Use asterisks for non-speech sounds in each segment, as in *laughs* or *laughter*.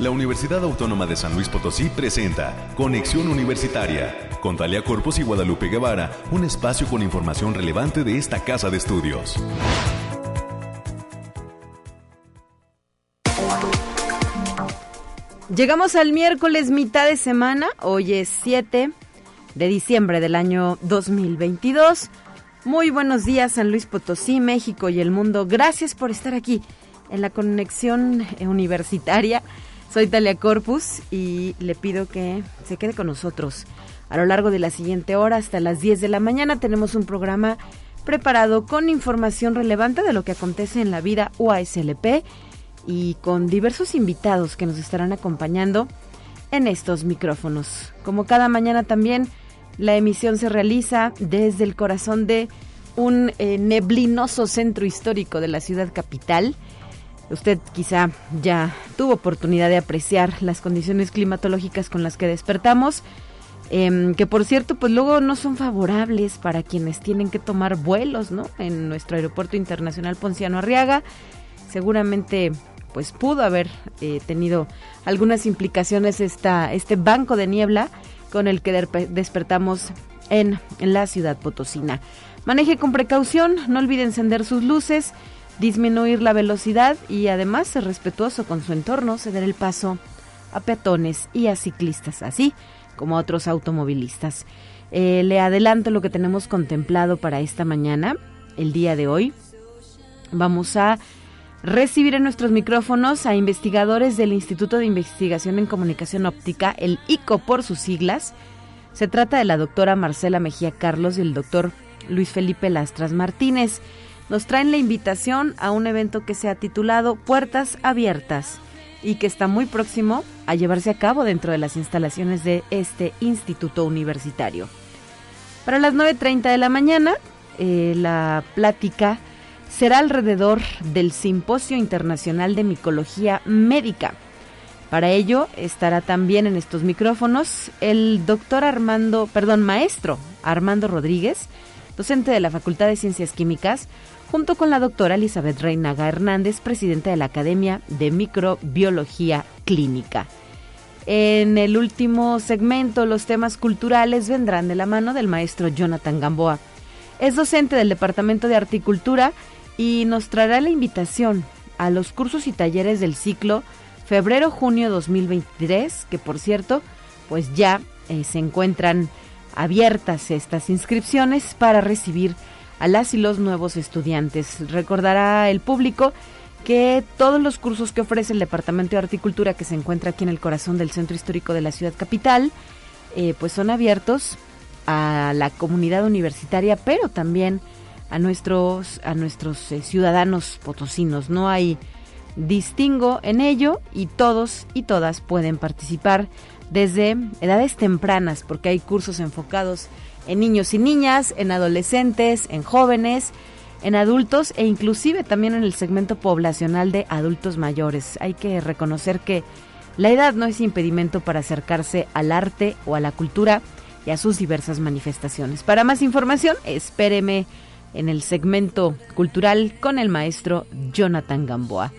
la Universidad Autónoma de San Luis Potosí presenta Conexión Universitaria con Talia Corpus y Guadalupe Guevara, un espacio con información relevante de esta casa de estudios. Llegamos al miércoles mitad de semana, hoy es 7 de diciembre del año 2022. Muy buenos días San Luis Potosí, México y el mundo. Gracias por estar aquí en la conexión universitaria. Soy Talia Corpus y le pido que se quede con nosotros. A lo largo de la siguiente hora hasta las 10 de la mañana tenemos un programa preparado con información relevante de lo que acontece en la vida UASLP y con diversos invitados que nos estarán acompañando en estos micrófonos. Como cada mañana también, la emisión se realiza desde el corazón de un eh, neblinoso centro histórico de la ciudad capital. Usted quizá ya tuvo oportunidad de apreciar las condiciones climatológicas con las que despertamos, em, que por cierto, pues luego no son favorables para quienes tienen que tomar vuelos, ¿no? En nuestro aeropuerto internacional Ponciano Arriaga. Seguramente pues pudo haber eh, tenido algunas implicaciones esta, este banco de niebla con el que despertamos en, en la ciudad potosina. Maneje con precaución, no olvide encender sus luces, disminuir la velocidad y además ser respetuoso con su entorno, ceder el paso a peatones y a ciclistas, así como a otros automovilistas. Eh, le adelanto lo que tenemos contemplado para esta mañana, el día de hoy. Vamos a recibir en nuestros micrófonos a investigadores del Instituto de Investigación en Comunicación Óptica, el ICO por sus siglas. Se trata de la doctora Marcela Mejía Carlos y el doctor Luis Felipe Lastras Martínez. Nos traen la invitación a un evento que se ha titulado Puertas Abiertas y que está muy próximo a llevarse a cabo dentro de las instalaciones de este instituto universitario. Para las 9.30 de la mañana, eh, la plática será alrededor del Simposio Internacional de Micología Médica. Para ello estará también en estos micrófonos el doctor Armando, perdón, maestro Armando Rodríguez, docente de la Facultad de Ciencias Químicas, junto con la doctora Elizabeth Reinaga Hernández, presidenta de la Academia de Microbiología Clínica. En el último segmento, los temas culturales vendrán de la mano del maestro Jonathan Gamboa. Es docente del Departamento de Articultura y nos traerá la invitación a los cursos y talleres del ciclo febrero-junio 2023, que por cierto, pues ya eh, se encuentran abiertas estas inscripciones para recibir a las y los nuevos estudiantes. Recordará el público que todos los cursos que ofrece el Departamento de Horticultura que se encuentra aquí en el corazón del centro histórico de la ciudad capital, eh, pues son abiertos a la comunidad universitaria, pero también a nuestros, a nuestros eh, ciudadanos potosinos. No hay distingo en ello y todos y todas pueden participar desde edades tempranas porque hay cursos enfocados en niños y niñas, en adolescentes, en jóvenes, en adultos e inclusive también en el segmento poblacional de adultos mayores. Hay que reconocer que la edad no es impedimento para acercarse al arte o a la cultura y a sus diversas manifestaciones. Para más información, espéreme en el segmento cultural con el maestro Jonathan Gamboa.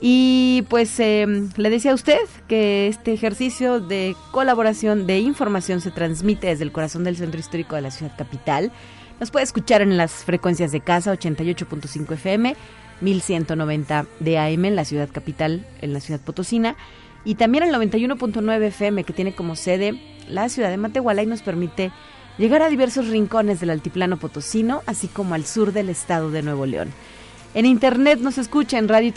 Y pues em, le decía a usted que este ejercicio de colaboración de información se transmite desde el corazón del centro histórico de la ciudad capital. Nos puede escuchar en las frecuencias de casa 88.5 FM, 1190 de AM en la ciudad capital, en la ciudad potosina, y también el 91.9 FM que tiene como sede la ciudad de Matehuala y nos permite llegar a diversos rincones del altiplano potosino, así como al sur del estado de Nuevo León. En internet nos escucha en radio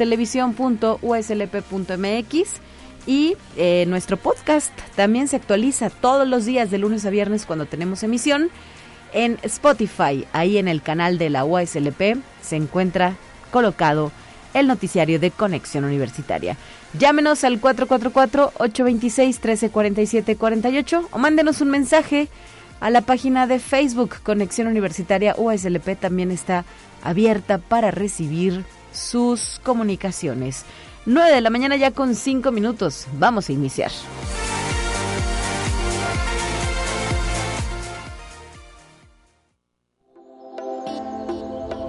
y eh, nuestro podcast también se actualiza todos los días de lunes a viernes cuando tenemos emisión en Spotify. Ahí en el canal de la USLP se encuentra colocado el noticiario de Conexión Universitaria. Llámenos al 444-826-1347-48 o mándenos un mensaje a la página de Facebook Conexión Universitaria USLP también está abierta para recibir sus comunicaciones. 9 de la mañana ya con 5 minutos. Vamos a iniciar.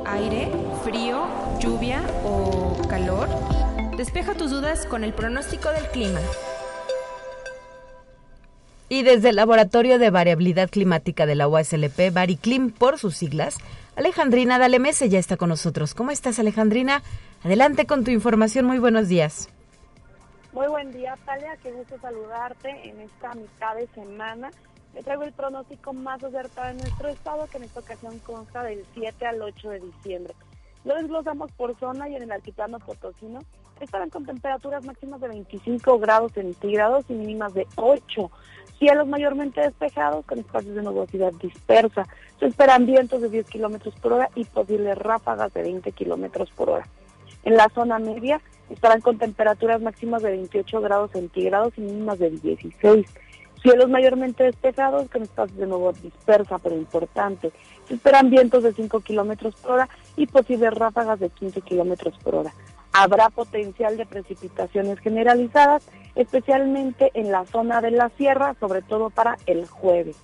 Aire, frío, lluvia o calor. Despeja tus dudas con el pronóstico del clima. Y desde el Laboratorio de Variabilidad Climática de la UASLP, Bariclim por sus siglas, Alejandrina Dalemese ya está con nosotros. ¿Cómo estás, Alejandrina? Adelante con tu información. Muy buenos días. Muy buen día, Talia. Qué gusto saludarte en esta mitad de semana. Le traigo el pronóstico más acertado de nuestro estado, que en esta ocasión consta del 7 al 8 de diciembre. Lo desglosamos por zona y en el altiplano potosino estarán con temperaturas máximas de 25 grados centígrados y mínimas de 8. Cielos mayormente despejados con espacios de nubosidad dispersa. Se esperan vientos de 10 kilómetros por hora y posibles ráfagas de 20 kilómetros por hora. En la zona media estarán con temperaturas máximas de 28 grados centígrados y mínimas de 16. Cielos mayormente despejados con espacios de nubosidad dispersa pero importante. Se esperan vientos de 5 kilómetros por hora y posibles ráfagas de 15 kilómetros por hora. Habrá potencial de precipitaciones generalizadas, especialmente en la zona de la sierra, sobre todo para el jueves.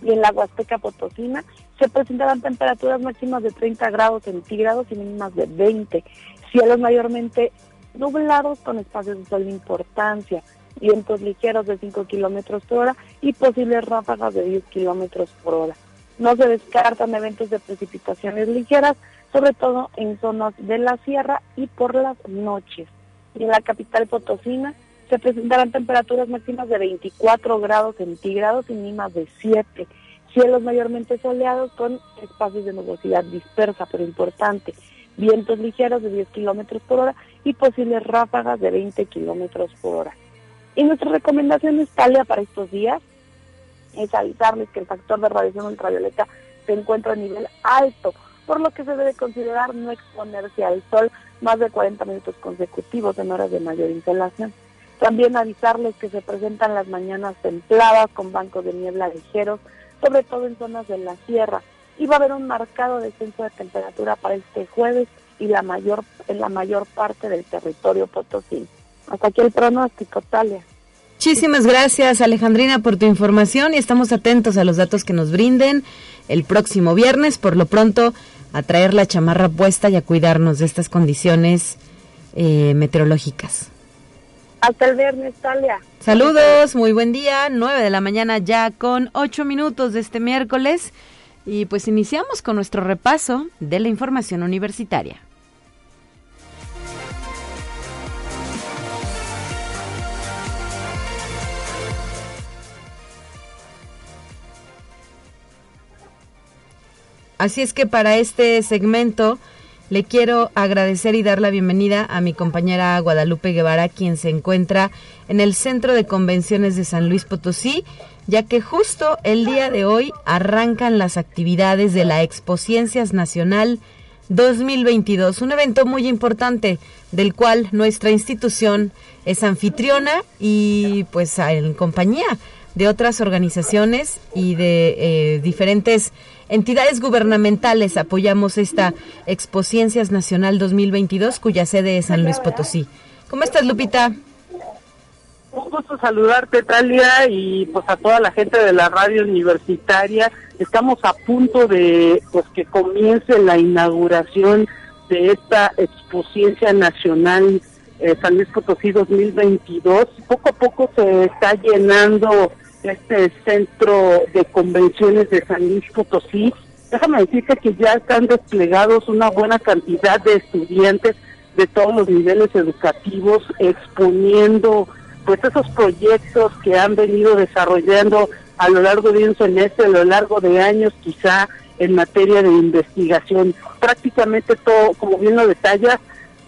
Y en la Huasteca Potosina se presentarán temperaturas máximas de 30 grados centígrados y mínimas de 20. Cielos mayormente nublados con espacios de sol de importancia, vientos ligeros de 5 kilómetros por hora y posibles ráfagas de 10 kilómetros por hora. No se descartan eventos de precipitaciones ligeras, sobre todo en zonas de la sierra y por las noches. En la capital potosina se presentarán temperaturas máximas de 24 grados centígrados y mínimas de 7. Cielos mayormente soleados con espacios de nubosidad dispersa pero importante. Vientos ligeros de 10 kilómetros por hora y posibles ráfagas de 20 kilómetros por hora. Y nuestra recomendación Italia para estos días es avisarles que el factor de radiación ultravioleta se encuentra a nivel alto por lo que se debe considerar no exponerse al sol más de 40 minutos consecutivos en horas de mayor insolación. También avisarles que se presentan las mañanas templadas con bancos de niebla ligeros, sobre todo en zonas de la sierra, y va a haber un marcado descenso de temperatura para este jueves y la mayor en la mayor parte del territorio potosí. Hasta aquí el pronóstico, Talia. Muchísimas gracias Alejandrina por tu información y estamos atentos a los datos que nos brinden el próximo viernes. Por lo pronto, a traer la chamarra puesta y a cuidarnos de estas condiciones eh, meteorológicas. Hasta el viernes, Talia. Saludos, muy buen día, 9 de la mañana ya con 8 minutos de este miércoles. Y pues iniciamos con nuestro repaso de la información universitaria. Así es que para este segmento le quiero agradecer y dar la bienvenida a mi compañera Guadalupe Guevara, quien se encuentra en el Centro de Convenciones de San Luis Potosí, ya que justo el día de hoy arrancan las actividades de la Expo Ciencias Nacional 2022, un evento muy importante del cual nuestra institución es anfitriona y pues en compañía de otras organizaciones y de eh, diferentes entidades gubernamentales apoyamos esta Expociencias Nacional 2022 cuya sede es San Luis Potosí. ¿Cómo estás, Lupita? Un gusto saludarte, Talia, y pues a toda la gente de la radio universitaria. Estamos a punto de pues que comience la inauguración de esta Expociencia Nacional eh, San Luis Potosí 2022. Poco a poco se está llenando este centro de convenciones de San Luis Potosí. Déjame decirte que ya están desplegados una buena cantidad de estudiantes de todos los niveles educativos exponiendo pues esos proyectos que han venido desarrollando a lo largo de un semestre, a lo largo de años quizá en materia de investigación. Prácticamente todo, como bien lo detalla,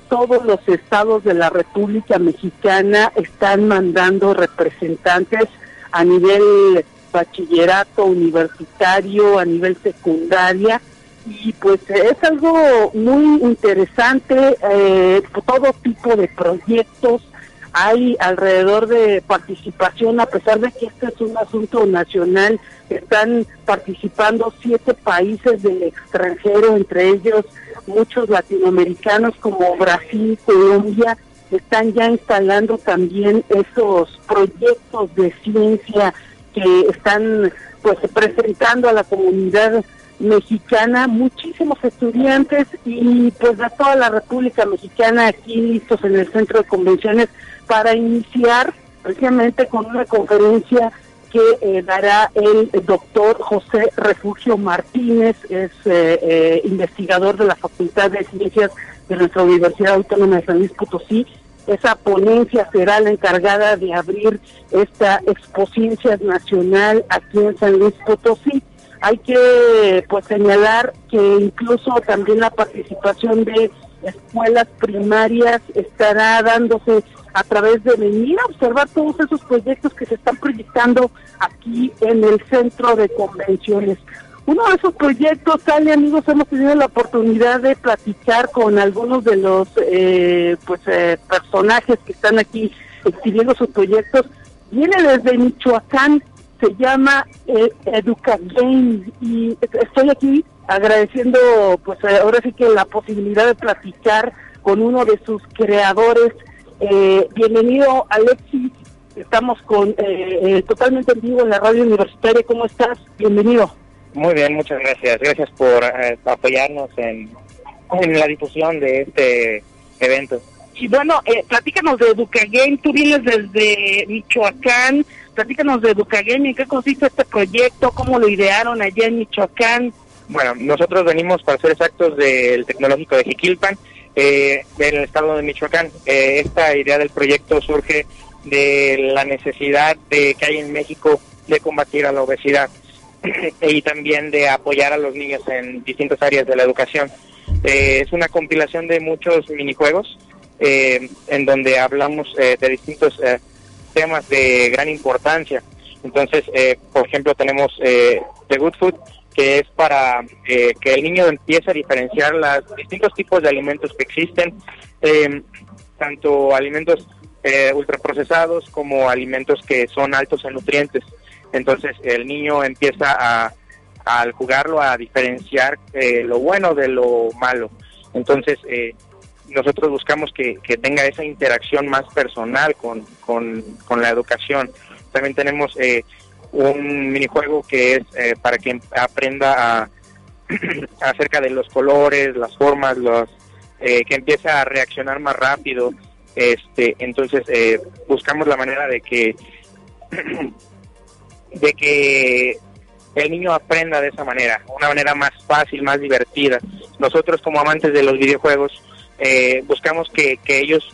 todos los estados de la República Mexicana están mandando representantes a nivel bachillerato universitario, a nivel secundaria, y pues es algo muy interesante, eh, todo tipo de proyectos hay alrededor de participación, a pesar de que este es un asunto nacional, están participando siete países del extranjero, entre ellos muchos latinoamericanos como Brasil, Colombia, están ya instalando también esos proyectos de ciencia que están pues presentando a la comunidad mexicana, muchísimos estudiantes y pues de toda la República Mexicana aquí listos en el centro de convenciones para iniciar precisamente con una conferencia que eh, dará el doctor José Refugio Martínez, es eh, eh, investigador de la Facultad de Ciencias de nuestra Universidad Autónoma de San Luis Potosí. Esa ponencia será la encargada de abrir esta exposición nacional aquí en San Luis Potosí. Hay que pues señalar que incluso también la participación de escuelas primarias estará dándose a través de venir a observar todos esos proyectos que se están proyectando aquí en el centro de convenciones. Uno de esos proyectos, Sale amigos, hemos tenido la oportunidad de platicar con algunos de los eh, pues eh, personajes que están aquí exhibiendo sus proyectos. Viene desde Michoacán, se llama eh, Educagame y estoy aquí agradeciendo pues ahora sí que la posibilidad de platicar con uno de sus creadores eh, bienvenido, Alexis. Estamos con eh, eh, totalmente en vivo en la radio universitaria. ¿Cómo estás? Bienvenido. Muy bien, muchas gracias. Gracias por apoyarnos en, en la difusión de este evento. Y bueno, platícanos de Educagame. Tú vienes desde Michoacán. Platícanos de Educagame. ¿En qué consiste este proyecto? ¿Cómo lo idearon allá en Michoacán? Bueno, nosotros venimos, para ser exactos, del Tecnológico de Jiquilpan eh, el estado de Michoacán. Eh, esta idea del proyecto surge de la necesidad de que hay en México de combatir a la obesidad *clears throat* y también de apoyar a los niños en distintas áreas de la educación. Eh, es una compilación de muchos minijuegos eh, en donde hablamos de distintos temas de gran importancia. Entonces, por ejemplo, tenemos The Good Food, que es para eh, que el niño empiece a diferenciar los distintos tipos de alimentos que existen, em, tanto alimentos eh, ultraprocesados como alimentos que son altos en nutrientes. Entonces el niño empieza a, al jugarlo a diferenciar eh, lo bueno de lo malo. Entonces eh, nosotros buscamos que, que, tenga esa interacción más personal con, con, con la educación. También tenemos eh, un minijuego que es eh, para que aprenda a, *clears throat* acerca de los colores, las formas, los eh, que empiece a reaccionar más rápido. Este, entonces eh, buscamos la manera de que *clears throat* de que el niño aprenda de esa manera, una manera más fácil, más divertida. Nosotros como amantes de los videojuegos buscamos que, que ellos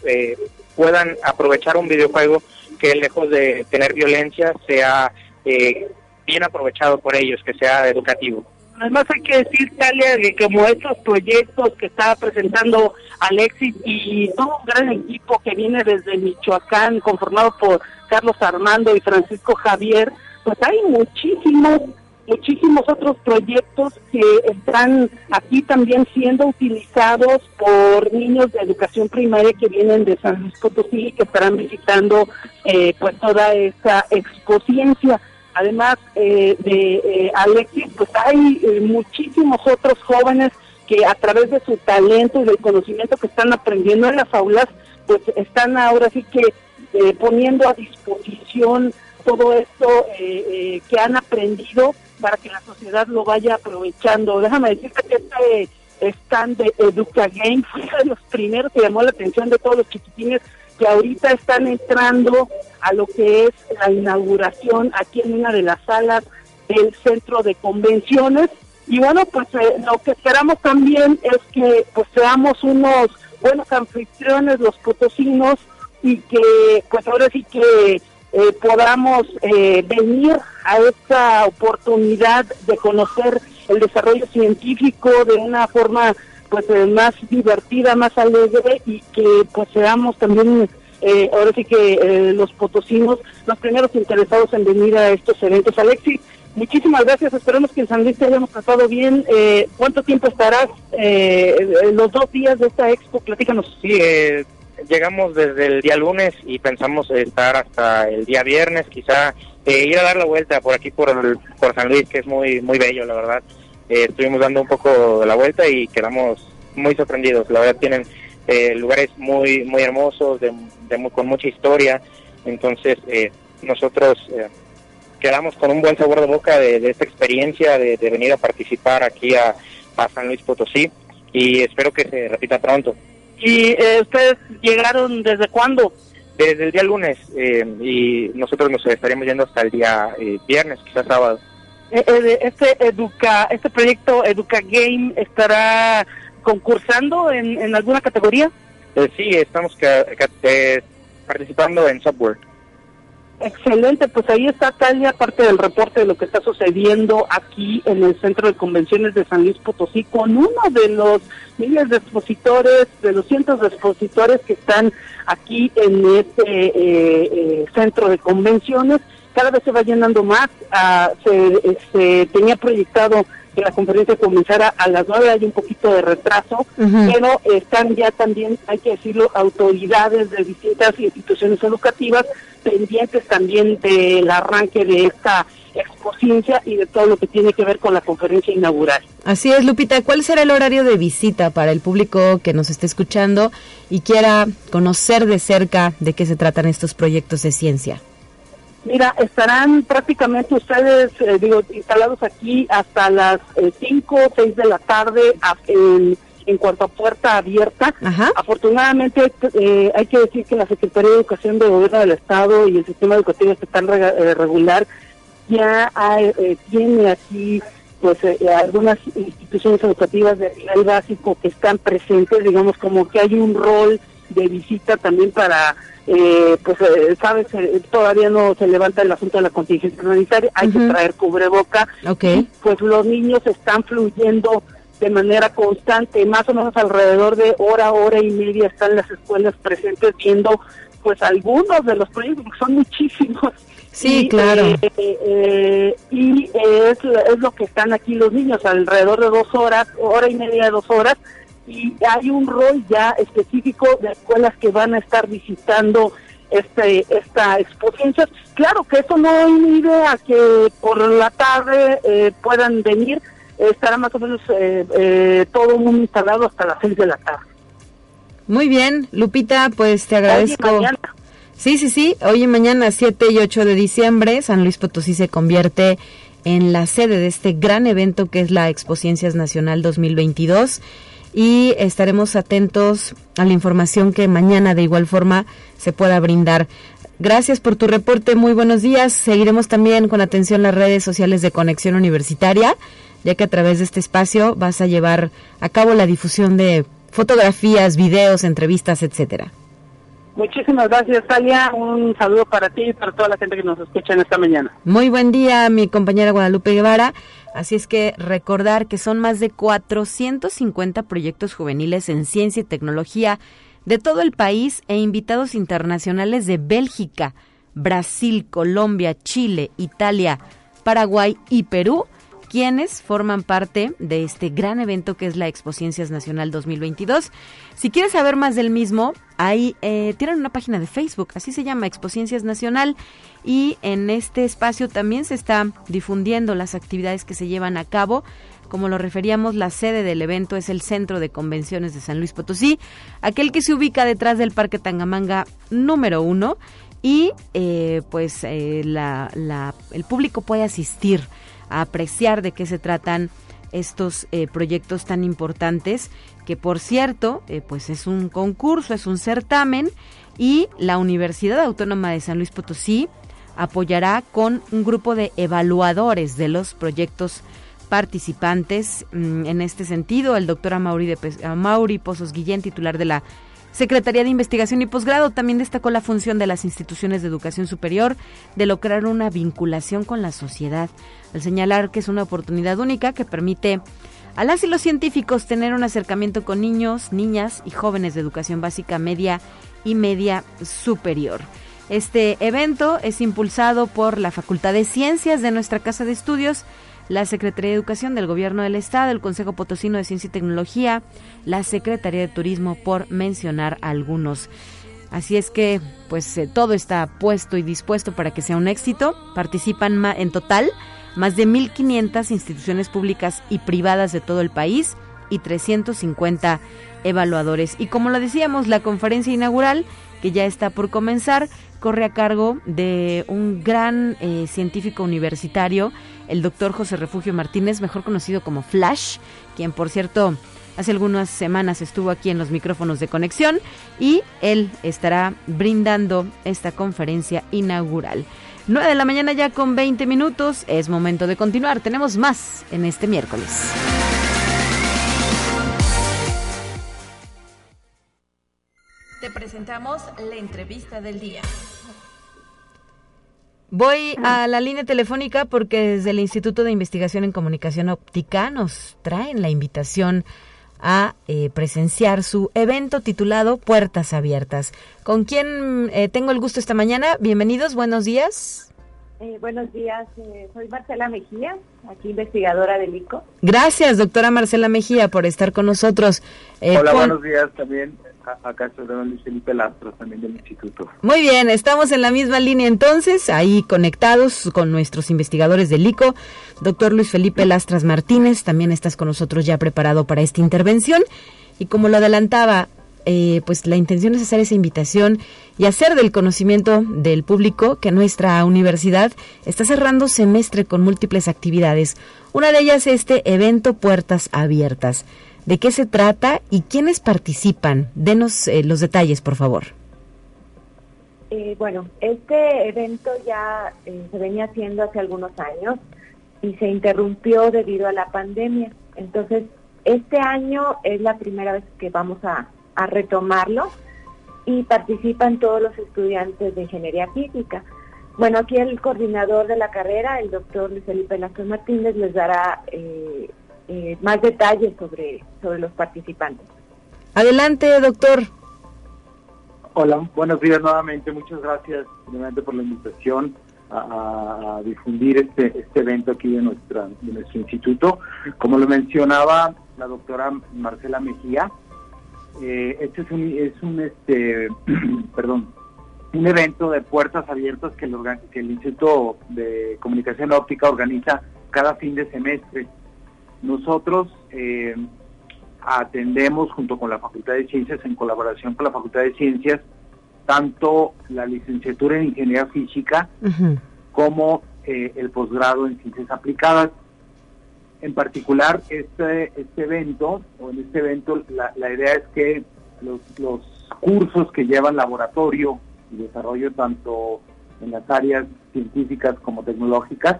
puedan aprovechar un videojuego que lejos de tener violencia sea eh, bien aprovechado por ellos, que sea educativo. Además hay que decir, Talia, que como estos proyectos que está presentando Alexis y todo un gran equipo que viene desde Michoacán, conformado por Carlos Armando y Francisco Javier, pues hay muchísimos, muchísimos otros proyectos que están aquí también siendo utilizados por niños de educación primaria que vienen de San Luis Potosí y que estarán visitando eh, pues toda esa exposición además eh, de eh, Alexis, pues hay eh, muchísimos otros jóvenes que a través de su talento y del conocimiento que están aprendiendo en las aulas, pues están ahora sí que poniendo a disposición todo esto que han aprendido para que la sociedad lo vaya aprovechando. Déjame decirte que este stand de Educa Game fue uno de los primeros que llamó la atención de todos los chiquitines que ahorita están entrando a lo que es la inauguración aquí en una de las salas del centro de convenciones. Y bueno, pues eh, lo que esperamos también es que pues seamos unos buenos anfitriones los potosinos y que pues ahora sí que eh, podamos eh, venir a esta oportunidad de conocer el desarrollo científico de una forma pues eh, más divertida, más alegre y que pues seamos también eh, ahora sí que eh, los potosinos los primeros interesados en venir a estos eventos. Alexis, muchísimas gracias, esperemos que en San Luis te hayamos tratado bien. ¿Cuánto tiempo estarás los dos días de esta expo? Platícanos. Sí, llegamos desde el día lunes y pensamos estar hasta el día viernes, quizá ir a dar la vuelta por aquí por, por San Luis, que es muy, muy bello, la verdad. Eh, estuvimos dando un poco la vuelta y quedamos muy sorprendidos. La verdad tienen eh, lugares muy muy hermosos, de, con mucha historia. Entonces eh, nosotros quedamos con un buen sabor de boca de, esta experiencia, de, venir a participar aquí a, San Luis Potosí y espero que se repita pronto. ¿Y eh, ustedes llegaron desde cuándo? Desde el día lunes eh, y nosotros nos estaríamos yendo hasta el día eh, viernes, quizás sábado. este educa, este proyecto Educa Game estará concursando en, en alguna categoría. sí, estamos participando en software. Excelente, pues ahí está Talia, parte del reporte de lo que está sucediendo aquí en el Centro de Convenciones de San Luis Potosí, con uno de los miles de expositores, de los cientos de expositores que están aquí en este eh, eh, Centro de Convenciones. Cada vez se va llenando más, ah, se, se tenía proyectado que la conferencia comenzara a las nueve, hay un poquito de retraso, pero están ya también, hay que decirlo, autoridades de distintas instituciones educativas pendientes también del arranque de esta exposición y de todo lo que tiene que ver con la conferencia inaugural. Así es, Lupita. ¿Cuál será el horario de visita para el público que nos esté escuchando y quiera conocer de cerca de qué se tratan estos proyectos de ciencia? Mira, estarán prácticamente ustedes, eh, digo, instalados aquí hasta las 5 o 6 de la tarde en, en cuanto a puerta abierta. Afortunadamente, eh, hay que decir que la Secretaría de Educación del Gobierno del Estado y el Sistema Educativo Estatal eh, Regular ya tiene aquí pues algunas instituciones educativas de nivel básico que están presentes, digamos como que hay un rol de visita también para eh, pues eh, sabes eh, todavía no se levanta el asunto de la contingencia sanitaria hay que traer cubreboca. Pues los niños están fluyendo de manera constante más o menos alrededor de hora hora y media están las escuelas presentes viendo pues algunos de los proyectos son muchísimos. Sí claro. eh, y es, es lo que están aquí los niños alrededor de dos horas hora y media dos horas y hay un rol ya específico de escuelas que van a estar visitando este esta exposición. Claro que eso no inhibe a que por la tarde eh, puedan venir, estará más o menos eh, eh, todo mundo instalado hasta las seis de la tarde. Muy bien, Lupita, pues te agradezco. Sí, sí, sí, hoy y mañana 7 y 8 de diciembre San Luis Potosí se convierte en la sede de este gran evento que es la Expociencias Nacional 2022 y estaremos atentos a la información que mañana de igual forma se pueda brindar. Gracias por tu reporte, muy buenos días. Seguiremos también con atención las redes sociales de Conexión Universitaria, ya que a través de este espacio vas a llevar a cabo la difusión de fotografías, videos, entrevistas, etcétera. Muchísimas gracias, Talia. Un saludo para ti y para toda la gente que nos escucha en esta mañana. Muy buen día, mi compañera Guadalupe Guevara. Así es que recordar que son más de 450 proyectos juveniles en ciencia y tecnología de todo el país e invitados internacionales de Bélgica, Brasil, Colombia, Chile, Italia, Paraguay y Perú quienes forman parte de este gran evento que es la Expo Ciencias Nacional 2022. Si quieres saber más del mismo, ahí eh, tienen una página de Facebook, así se llama Expo Ciencias Nacional, y en este espacio también se está difundiendo las actividades que se llevan a cabo. Como lo referíamos, la sede del evento es el Centro de Convenciones de San Luis Potosí, aquel que se ubica detrás del Parque Tangamanga número uno y eh, pues eh, el público puede asistir apreciar de qué se tratan estos eh, proyectos tan importantes que por cierto eh, pues es un concurso es un certamen y la Universidad Autónoma de San Luis Potosí apoyará con un grupo de evaluadores de los proyectos participantes mm, en este sentido el doctor Amauri, de, Pozos Guillén titular de la Secretaría de Investigación y Posgrado también destacó la función de las instituciones de educación superior de lograr una vinculación con la sociedad, al señalar que es una oportunidad única que permite a las y los científicos tener un acercamiento con niños, niñas y jóvenes de educación básica media y media superior. Este evento es impulsado por la Facultad de Ciencias de nuestra Casa de Estudios la Secretaría de Educación del Gobierno del Estado, el Consejo Potosino de Ciencia y Tecnología, la Secretaría de Turismo, por mencionar algunos. Así es que, pues eh, todo está puesto y dispuesto para que sea un éxito. Participan en total más de 1.500 instituciones públicas y privadas de todo el país y 350 evaluadores. Y como lo decíamos, la conferencia inaugural, que ya está por comenzar, corre a cargo de un gran eh, científico universitario, el doctor José Refugio Martínez, mejor conocido como Flash, quien por cierto hace algunas semanas estuvo aquí en los micrófonos de conexión y él estará brindando esta conferencia inaugural. 9 de la mañana ya con 20 minutos, es momento de continuar, tenemos más en este miércoles. Te presentamos la entrevista del día. Voy a la línea telefónica porque desde el Instituto de Investigación en Comunicación Óptica nos traen la invitación a eh, presenciar su evento titulado Puertas Abiertas. ¿Con quién eh, tengo el gusto esta mañana? Bienvenidos, buenos días. Eh, buenos días, eh, soy Marcela Mejía, aquí investigadora del ICO. Gracias, doctora Marcela Mejía, por estar con nosotros. Eh, Hola, buenos días también. Acá Luis Felipe Lastro, también del instituto. Muy bien, estamos en la misma línea entonces, ahí conectados con nuestros investigadores del ICO. Doctor Luis Felipe Lastras Martínez, también estás con nosotros ya preparado para esta intervención. Y como lo adelantaba eh, pues la intención es hacer esa invitación y hacer del conocimiento del público que nuestra universidad está cerrando semestre con múltiples actividades. Una de ellas es este evento Puertas Abiertas. ¿De qué se trata y quiénes participan? Denos eh, los detalles, por favor. Eh, bueno, este evento ya eh, se venía haciendo hace algunos años y se interrumpió debido a la pandemia. Entonces, este año es la primera vez que vamos a retomarlo y participan todos los estudiantes de ingeniería física. Bueno, aquí el coordinador de la carrera, el doctor Luis Felipe Lascón Martínez, les dará eh, eh, más detalles sobre, sobre los participantes. Adelante, doctor. Hola, buenos días nuevamente. Muchas gracias nuevamente por la invitación a, difundir este, este evento aquí de, nuestra, de nuestro instituto. Como lo mencionaba la doctora Marcela Mejía, eh, este es un, es un este, *clears throat* perdón, un evento de puertas abiertas que el, que el Instituto de Comunicación Óptica organiza cada fin de semestre. Nosotros eh, atendemos junto con la Facultad de Ciencias, en colaboración con la Facultad de Ciencias, tanto la licenciatura en Ingeniería Física como eh, el posgrado en Ciencias Aplicadas. En particular, este, este evento, o en este evento, la, la idea es que los, los cursos que llevan laboratorio y desarrollo tanto en las áreas científicas como tecnológicas,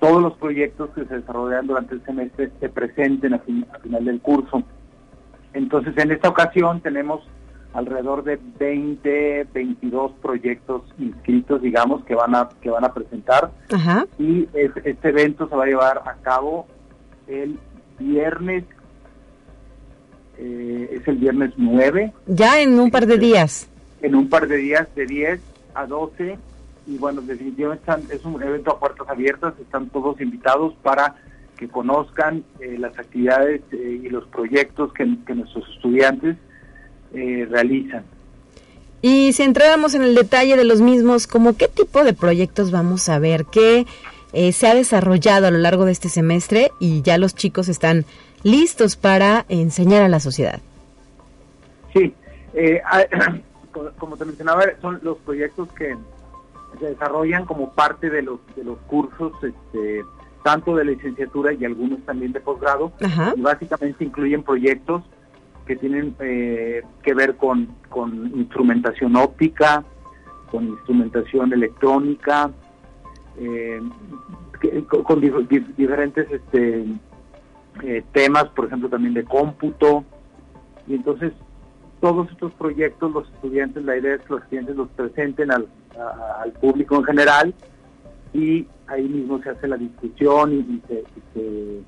todos los proyectos que se desarrollan durante el semestre se presenten a, a final del curso. Entonces, en esta ocasión tenemos alrededor de 20, 22 proyectos inscritos, digamos, que van a que van a presentar. Y este evento se va a llevar a cabo el viernes, eh, es el viernes 9. Ya en un par de días. En un par de días, de 10 a 12. Y bueno, definitivamente es un evento a puertas abiertas, están todos invitados para que conozcan eh, las actividades eh, y los proyectos que, que nuestros estudiantes eh, realizan. Y si entráramos en el detalle de los mismos, ¿como qué tipo de proyectos vamos a ver? ¿Qué eh, se ha desarrollado a lo largo de este semestre y ya los chicos están listos para enseñar a la sociedad? Sí, eh, *clears throat* como te mencionaba, son los proyectos que se desarrollan como parte de los, de los cursos, este, tanto de licenciatura y algunos también de posgrado. Y básicamente incluyen proyectos que tienen eh, que ver con, con, instrumentación óptica, con instrumentación electrónica, eh, con, diferentes este, eh, temas, por ejemplo, también de cómputo. Y entonces, todos estos proyectos, los estudiantes, la idea es que los estudiantes los presenten al, al público en general y ahí mismo se hace la discusión y, se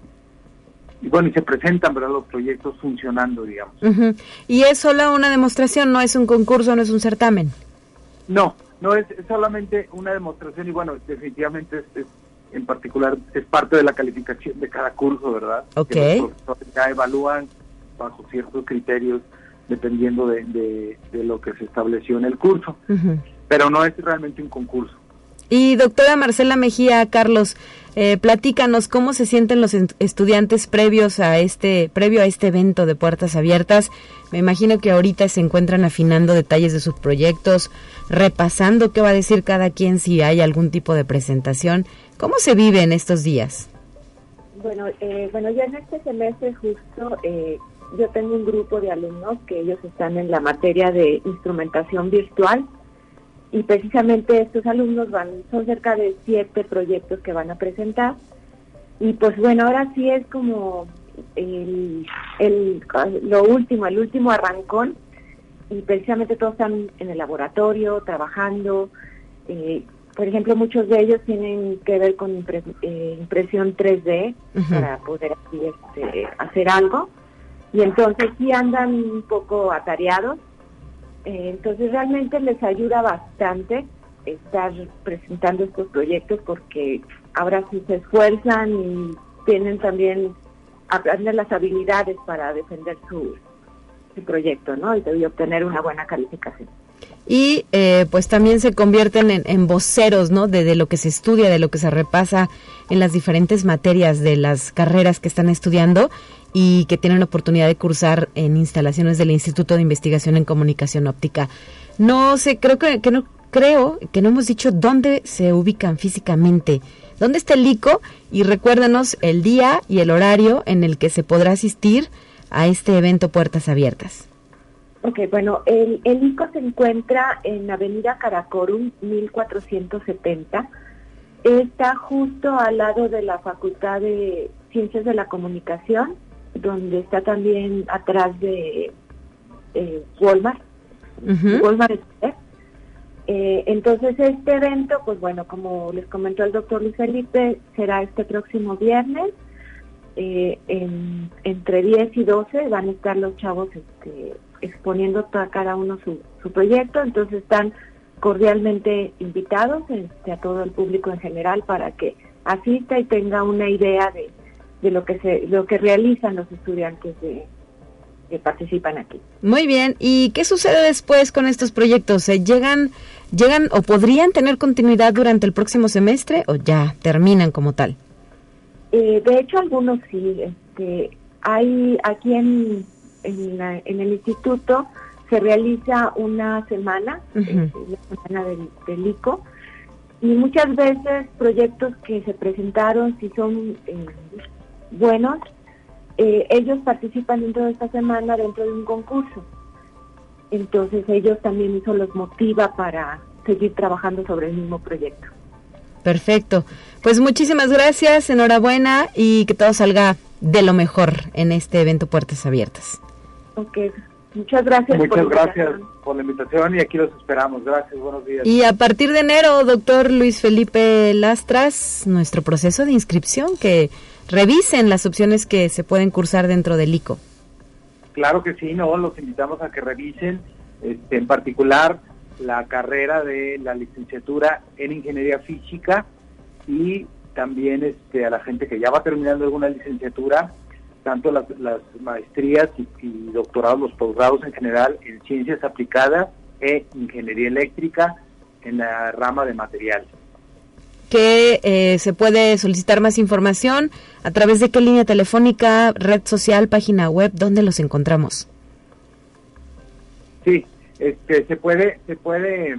y bueno, y se presentan ¿verdad? los proyectos funcionando, digamos. ¿Y es solo una demostración, no es un concurso, no es un certamen? No, no es, solamente una demostración y bueno, definitivamente es, en particular es parte de la calificación de cada curso, ¿verdad? Ok. los profesores ya evalúan bajo ciertos criterios dependiendo de, de, lo que se estableció en el curso, pero no es realmente un concurso. Y doctora Marcela Mejía, Carlos, eh, platícanos cómo se sienten los estudiantes previos a este, previo a este evento de puertas abiertas. Me imagino que ahorita se encuentran afinando detalles de sus proyectos, repasando qué va a decir cada quien si hay algún tipo de presentación. ¿Cómo se vive en estos días? Bueno, eh, bueno, ya en este semestre justo eh, yo tengo un grupo de alumnos que ellos están en la materia de instrumentación virtual y precisamente estos alumnos van, son cerca de siete proyectos que van a presentar. Y pues bueno, ahora sí es como el, el, lo último, el último arrancón. Y precisamente todos están en el laboratorio trabajando. Eh, por ejemplo, muchos de ellos tienen que ver con eh, impresión 3D para poder este, hacer algo. Y entonces sí andan un poco atareados entonces realmente les ayuda bastante estar presentando estos proyectos porque ahora sí se esfuerzan y tienen también aprender las habilidades para defender su, proyecto, ¿no? Y, obtener una buena calificación. Y eh, pues también se convierten en, voceros, ¿no? de, lo que se estudia, de lo que se repasa en las diferentes materias de las carreras que están estudiando y que tienen la oportunidad de cursar en instalaciones del Instituto de Investigación en Comunicación Óptica. No sé, creo que, no creo que no hemos dicho dónde se ubican físicamente. ¿Dónde está el ICO? Y recuérdanos el día y el horario en el que se podrá asistir a este evento Puertas Abiertas. Ok, bueno, el, el ICO se encuentra en Avenida Caracorum 1470. Está justo al lado de la Facultad de Ciencias de la Comunicación donde está también atrás de eh, Walmart. Walmart eh, entonces este evento, pues bueno, como les comentó el doctor Luis Felipe, será este próximo viernes. Eh, entre 10 y 12 van a estar los chavos este, exponiendo a cada uno su, su proyecto, entonces están cordialmente invitados este, a todo el público en general para que asista y tenga una idea de, de lo que se lo que realizan los estudiantes de, que participan aquí. Muy bien, ¿y qué sucede después con estos proyectos? ¿Se llegan llegan o podrían tener continuidad durante el próximo semestre o ya terminan como tal? Eh, de hecho, algunos sí. Este, hay aquí en, en, el instituto se realiza una semana, este, la semana del, ICO, y muchas veces proyectos que se presentaron, si son eh, buenos, eh, ellos participan dentro de esta semana dentro de un concurso. Entonces ellos también eso los motiva para seguir trabajando sobre el mismo proyecto. Perfecto. Pues muchísimas gracias, enhorabuena y que todo salga de lo mejor en este evento Puertas Abiertas. Ok, muchas gracias. Muchas gracias por la invitación y aquí los esperamos. Gracias, buenos días. Y a partir de enero, doctor Luis Felipe Lastras, nuestro proceso de inscripción que revisen las opciones que se pueden cursar dentro del ICO. Claro que sí, no, los invitamos a que revisen, este, en particular la carrera de la licenciatura en ingeniería física y también este, a la gente que ya va terminando alguna licenciatura, tanto las, maestrías y, y, doctorados, los posgrados en general en ciencias aplicadas e ingeniería eléctrica en la rama de materiales que eh, se puede solicitar más información a través de qué línea telefónica, red social, página web, ¿dónde los encontramos? Sí, este, se puede se puede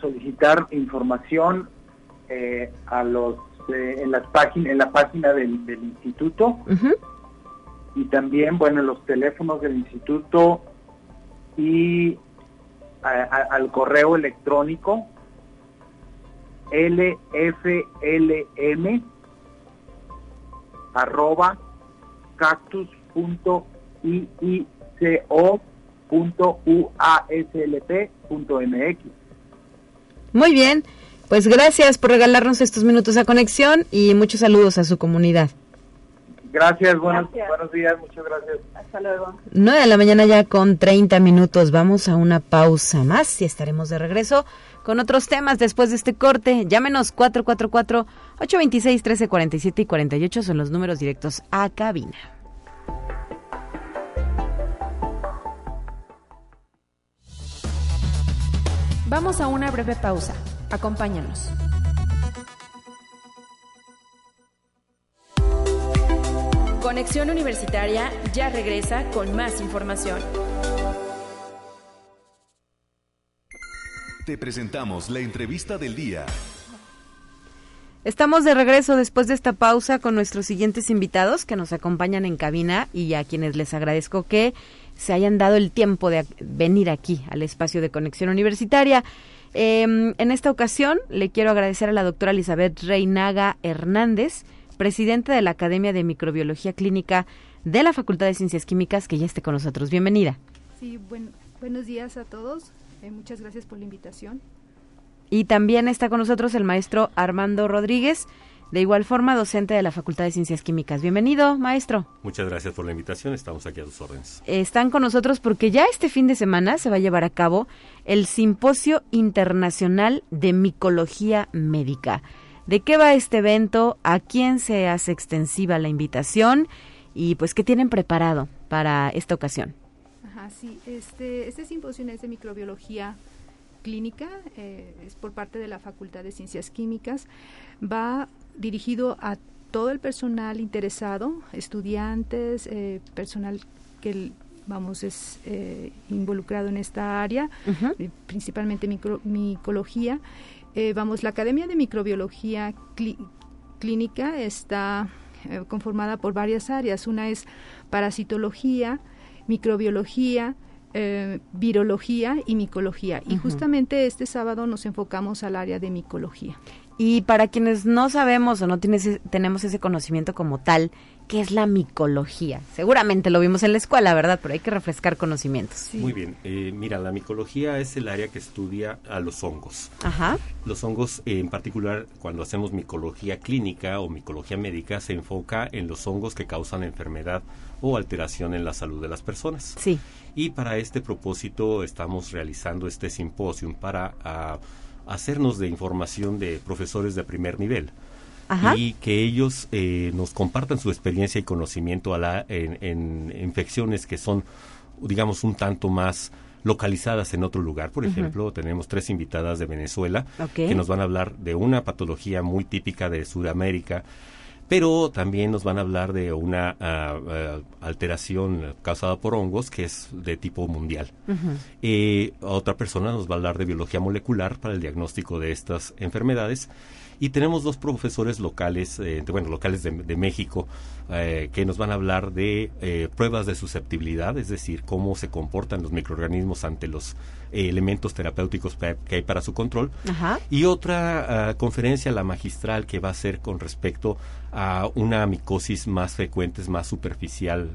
solicitar información eh, a los eh, en las páginas en la página del, instituto. Y también bueno los teléfonos del instituto y al correo electrónico lflm arroba cactus.iico.uaslp.mx. Muy bien, pues gracias por regalarnos estos minutos a conexión y muchos saludos a su comunidad. Gracias, buenos, buenos días, muchas gracias. Hasta luego. 9 de la mañana ya con 30 minutos. Vamos a una pausa más y estaremos de regreso con otros temas después de este corte. Llámenos 444-826-1347 y 48 son los números directos a cabina. Vamos a una breve pausa. Acompáñanos. Conexión Universitaria ya regresa con más información. Te presentamos la entrevista del día. Estamos de regreso después de esta pausa con nuestros siguientes invitados que nos acompañan en cabina y a quienes les agradezco que se hayan dado el tiempo de venir aquí al espacio de conexión universitaria. Em, en esta ocasión le quiero agradecer a la doctora Elizabeth Reinaga Hernández, presidenta de la Academia de Microbiología Clínica de la Facultad de Ciencias Químicas, que ya esté con nosotros. Bienvenida. Sí, buenos días a todos. Eh, muchas gracias por la invitación. Y también está con nosotros el maestro Armando Rodríguez, de igual forma docente de la Facultad de Ciencias Químicas. Bienvenido, maestro. Muchas gracias por la invitación, estamos aquí a tus órdenes. Están con nosotros porque ya este fin de semana se va a llevar a cabo el Simposio Internacional de Micología Médica. ¿De qué va este evento? ¿A quién se hace extensiva la invitación? Y pues, ¿qué tienen preparado para esta ocasión? Ajá, sí, este, este simposio es de microbiología clínica, eh, es por parte de la Facultad de Ciencias Químicas, va dirigido a todo el personal interesado, estudiantes, eh, personal que vamos es eh, involucrado en esta área, principalmente micología. vamos, la Academia de Microbiología Clínica está conformada por varias áreas. Una es parasitología, microbiología, eh, virología y micología. Y justamente este sábado nos enfocamos al área de micología. Y para quienes no sabemos o no tenemos ese conocimiento como tal, ¿qué es la micología? Seguramente lo vimos en la escuela, ¿verdad? Pero hay que refrescar conocimientos. Muy bien. Eh, mira, la micología es el área que estudia a los hongos. Ajá. Los hongos, en particular, cuando hacemos micología clínica o micología médica, se enfoca en los hongos que causan enfermedad o alteración en la salud de las personas. Sí. Y para este propósito estamos realizando este simposio para ah, hacernos de información de profesores de primer nivel. Y que ellos eh, nos compartan su experiencia y conocimiento a la, en, infecciones que son, digamos, un tanto más localizadas en otro lugar. Por ejemplo, tenemos tres invitadas de Venezuela que nos van a hablar de una patología muy típica de Sudamérica pero también nos van a hablar de una ah, alteración causada por hongos que es de tipo mundial. Eh, otra persona nos va a hablar de biología molecular para el diagnóstico de estas enfermedades. Y tenemos dos profesores locales, eh, bueno, locales de, México, eh, que nos van a hablar de pruebas de susceptibilidad, es decir, cómo se comportan los microorganismos ante los elementos terapéuticos que hay para su control. Y otra ah, conferencia, la magistral, que va a ser con respecto a una micosis más frecuente, más superficial,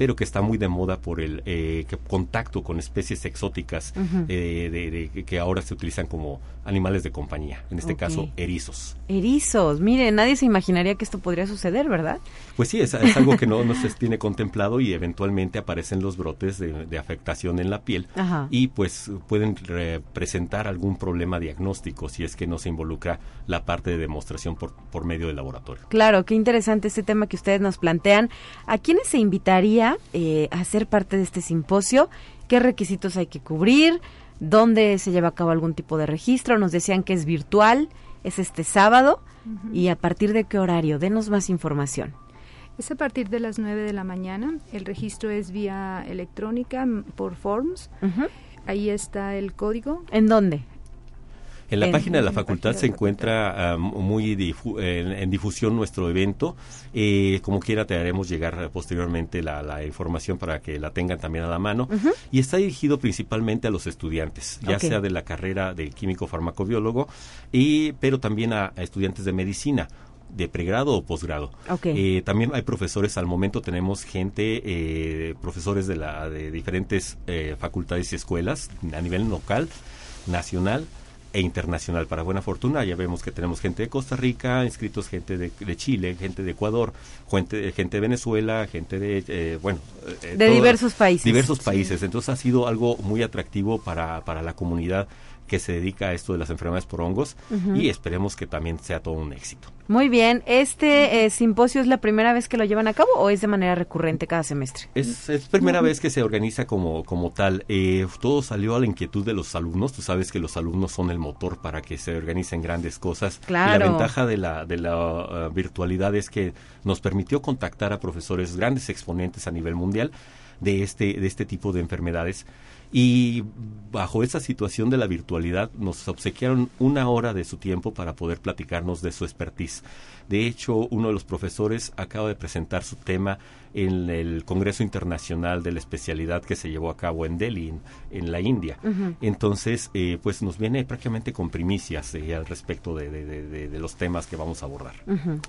pero que está muy de moda por el eh, contacto con especies exóticas eh, de, que ahora se utilizan como animales de compañía, en este caso erizos. Erizos, mire, nadie se imaginaría que esto podría suceder, ¿verdad? Pues sí, es, algo que no, no, se tiene contemplado y eventualmente aparecen los brotes de, afectación en la piel y pues pueden presentar algún problema diagnóstico si es que no se involucra la parte de demostración por, por medio del laboratorio. Claro, qué interesante este tema que ustedes nos plantean. ¿A quiénes se invitaría eh, a ser parte de este simposio, qué requisitos hay que cubrir, dónde se lleva a cabo algún tipo de registro. Nos decían que es virtual, es este sábado y a partir de qué horario. Denos más información. Es a partir de las 9 de la mañana. El registro es vía electrónica por Forms. Ahí está el código. ¿En dónde? En la página de la facultad se encuentra ah, muy en, difusión nuestro evento. Eh, como quiera, te haremos llegar posteriormente la, información para que la tengan también a la mano. Y está dirigido principalmente a los estudiantes, ya sea de la carrera de químico farmacobiólogo, y, pero también a, estudiantes de medicina de pregrado o posgrado. Eh, también hay profesores, al momento tenemos gente, eh, profesores de, la, de diferentes facultades y escuelas a nivel local, nacional e internacional. Para buena fortuna, ya vemos que tenemos gente de Costa Rica, inscritos gente de, Chile, gente de Ecuador, gente, gente de Venezuela, gente de, eh, bueno... Eh, de diversos países. Diversos países. Entonces ha sido algo muy atractivo para, para la comunidad que se dedica a esto de las enfermedades por hongos y esperemos que también sea todo un éxito. Muy bien. ¿Este eh, simposio es la primera vez que lo llevan a cabo o es de manera recurrente cada semestre? Es, es primera vez que se organiza como, como tal. Eh, todo salió a la inquietud de los alumnos. Tú sabes que los alumnos son el motor para que se organicen grandes cosas. Claro. Y la ventaja de la, de la uh, virtualidad es que nos permitió contactar a profesores, grandes exponentes a nivel mundial de este, de este tipo de enfermedades y bajo esa situación de la virtualidad nos obsequiaron una hora de su tiempo para poder platicarnos de su expertise. De hecho, uno de los profesores acaba de presentar su tema en el Congreso Internacional de la Especialidad que se llevó a cabo en Delhi, en, la India. Entonces, eh, pues nos viene prácticamente con primicias eh, al respecto de, los temas que vamos a abordar.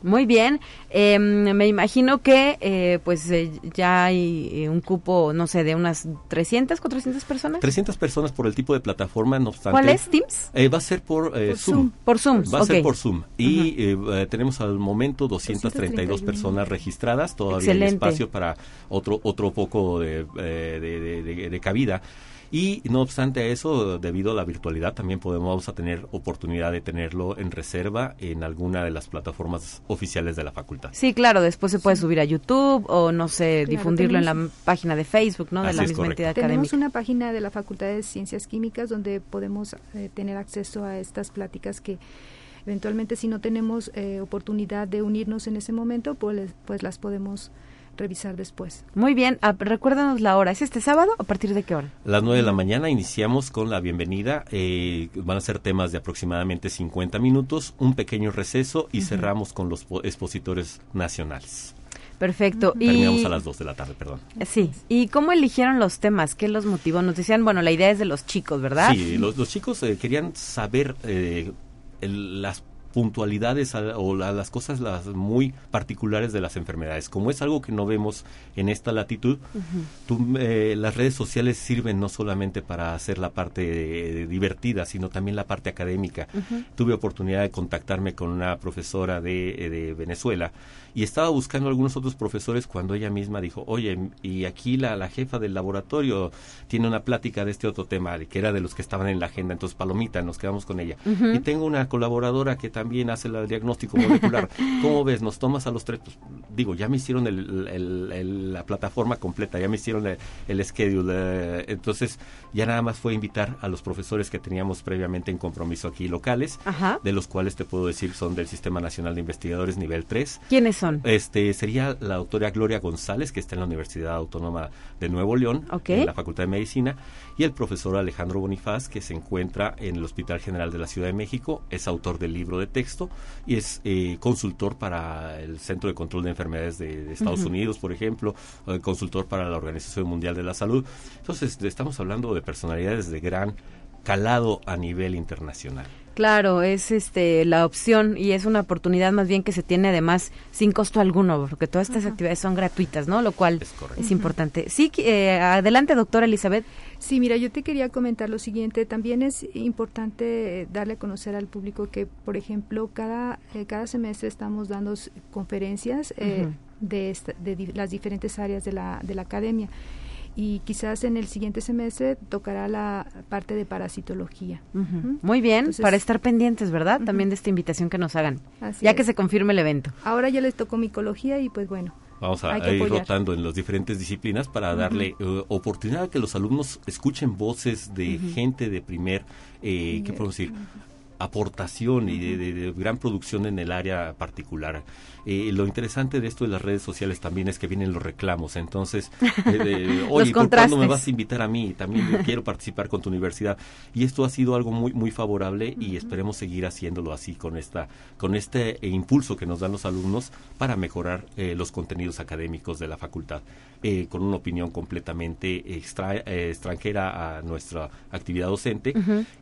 Muy bien. Em, me imagino que eh, pues ya hay un cupo, no sé, de unas 300, 400 personas. 300 personas por el tipo de plataforma, no obstante. ¿Cuál es, Teams? va a ser por, Zoom. Por Zoom. Va a ser por Zoom. Y tenemos al momento 232 personas registradas, todavía hay espacio para otro, otro poco eh, de, de, cabida. Y no obstante eso, debido a la virtualidad, también podemos a tener oportunidad de tenerlo en reserva en alguna de las plataformas oficiales de la facultad. Sí, claro, después se puede subir a YouTube o, no sé, difundirlo en la página de Facebook, ¿no? de la misma entidad académica. Tenemos una página de la Facultad de Ciencias Químicas donde podemos eh, tener acceso a estas pláticas que eventualmente si no tenemos eh, oportunidad de unirnos en ese momento, pues, pues las podemos revisar después. Muy bien, ah, recuérdanos la hora. ¿Es este sábado o a partir de qué hora? Las nueve de la mañana iniciamos con la bienvenida. Eh, van a ser temas de aproximadamente 50 minutos, un pequeño receso y cerramos con los expositores nacionales. Perfecto. Terminamos a las 2 de la tarde, perdón. Sí. ¿Y cómo eligieron los temas? ¿Qué los motivó? Nos decían, bueno, la idea es de los chicos, ¿verdad? Sí, los, los chicos eh, querían saber eh, las puntualidades o las cosas las muy particulares de las enfermedades. Como es algo que no vemos en esta latitud, eh, las redes sociales sirven no solamente para hacer la parte divertida, sino también la parte académica. Tuve oportunidad de contactarme con una profesora de, de, Venezuela y estaba buscando algunos otros profesores cuando ella misma dijo, oye, y aquí la, la jefa del laboratorio tiene una plática de este otro tema, que era de los que estaban en la agenda, entonces Palomita, nos quedamos con ella. Y tengo una colaboradora que también hace el diagnóstico molecular. *laughs* ¿Cómo ves? ¿Nos tomas a los tres? Pues, digo, ya me hicieron el, la plataforma completa, ya me hicieron el, schedule. Eh, entonces, ya nada más fue invitar a los profesores que teníamos previamente en compromiso aquí locales, de los cuales te puedo decir son del Sistema Nacional de Investigadores nivel 3. ¿Quiénes son? Este sería la doctora Gloria González, que está en la Universidad Autónoma de Nuevo León, en la Facultad de Medicina, y el profesor Alejandro Bonifaz, que se encuentra en el Hospital General de la Ciudad de México, es autor del libro de texto y es eh, consultor para el Centro de Control de Enfermedades de, Estados Unidos, por ejemplo, consultor para la Organización Mundial de la Salud. Entonces, estamos hablando de personalidades de gran calado a nivel internacional. Claro, es este la opción y es una oportunidad más bien que se tiene además sin costo alguno, porque todas estas actividades son gratuitas, ¿no? Lo cual es, importante. Sí, eh, adelante, doctora Elizabeth. Sí, mira, yo te quería comentar lo siguiente. También es importante darle a conocer al público que, por ejemplo, cada eh, cada semestre estamos dando conferencias eh, de, de las diferentes áreas de la de la academia y quizás en el siguiente semestre tocará la parte de parasitología. Muy bien, para estar pendientes, ¿verdad? También de esta invitación que nos hagan, ya que se confirme el evento. Ahora ya les tocó micología y pues bueno. Vamos a, ir rotando en las diferentes disciplinas para darle eh, oportunidad a que los alumnos escuchen voces de gente de primer, eh, ¿qué podemos decir? Aportación y de, gran producción en el área particular. Eh, lo interesante de esto de las redes sociales también es que vienen los reclamos. Entonces, *laughs* eh, oye, ¿por cuándo me vas a invitar a mí? También *laughs* quiero participar con tu universidad. Y esto ha sido algo muy muy favorable y esperemos seguir haciéndolo así con esta con este impulso que nos dan los alumnos para mejorar eh, los contenidos académicos de la facultad. Eh, con una opinión completamente extra, eh, extranjera a nuestra actividad docente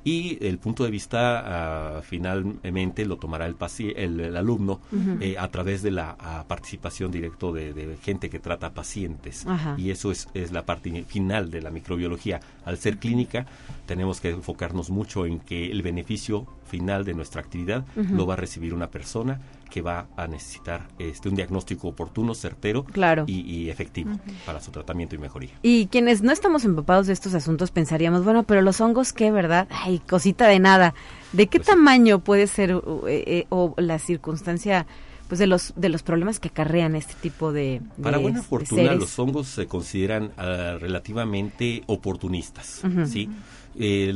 y el punto de vista finalmente lo tomará el, el, el alumno eh, a través de la participación directa de, de, gente que trata pacientes. Y eso es, es la parte final de la microbiología. Al ser clínica tenemos que enfocarnos mucho en que el beneficio final de nuestra actividad lo va a recibir una persona que va a necesitar este un diagnóstico oportuno, certero y, efectivo para su tratamiento y mejoría. Y quienes no estamos empapados de estos asuntos pensaríamos, bueno, pero los hongos qué, ¿verdad? Ay, cosita de nada. ¿De qué pues tamaño puede ser eh, o la circunstancia pues de los de los problemas que acarrean este tipo de, para buena fortuna los hongos se consideran ah, relativamente oportunistas sí eh,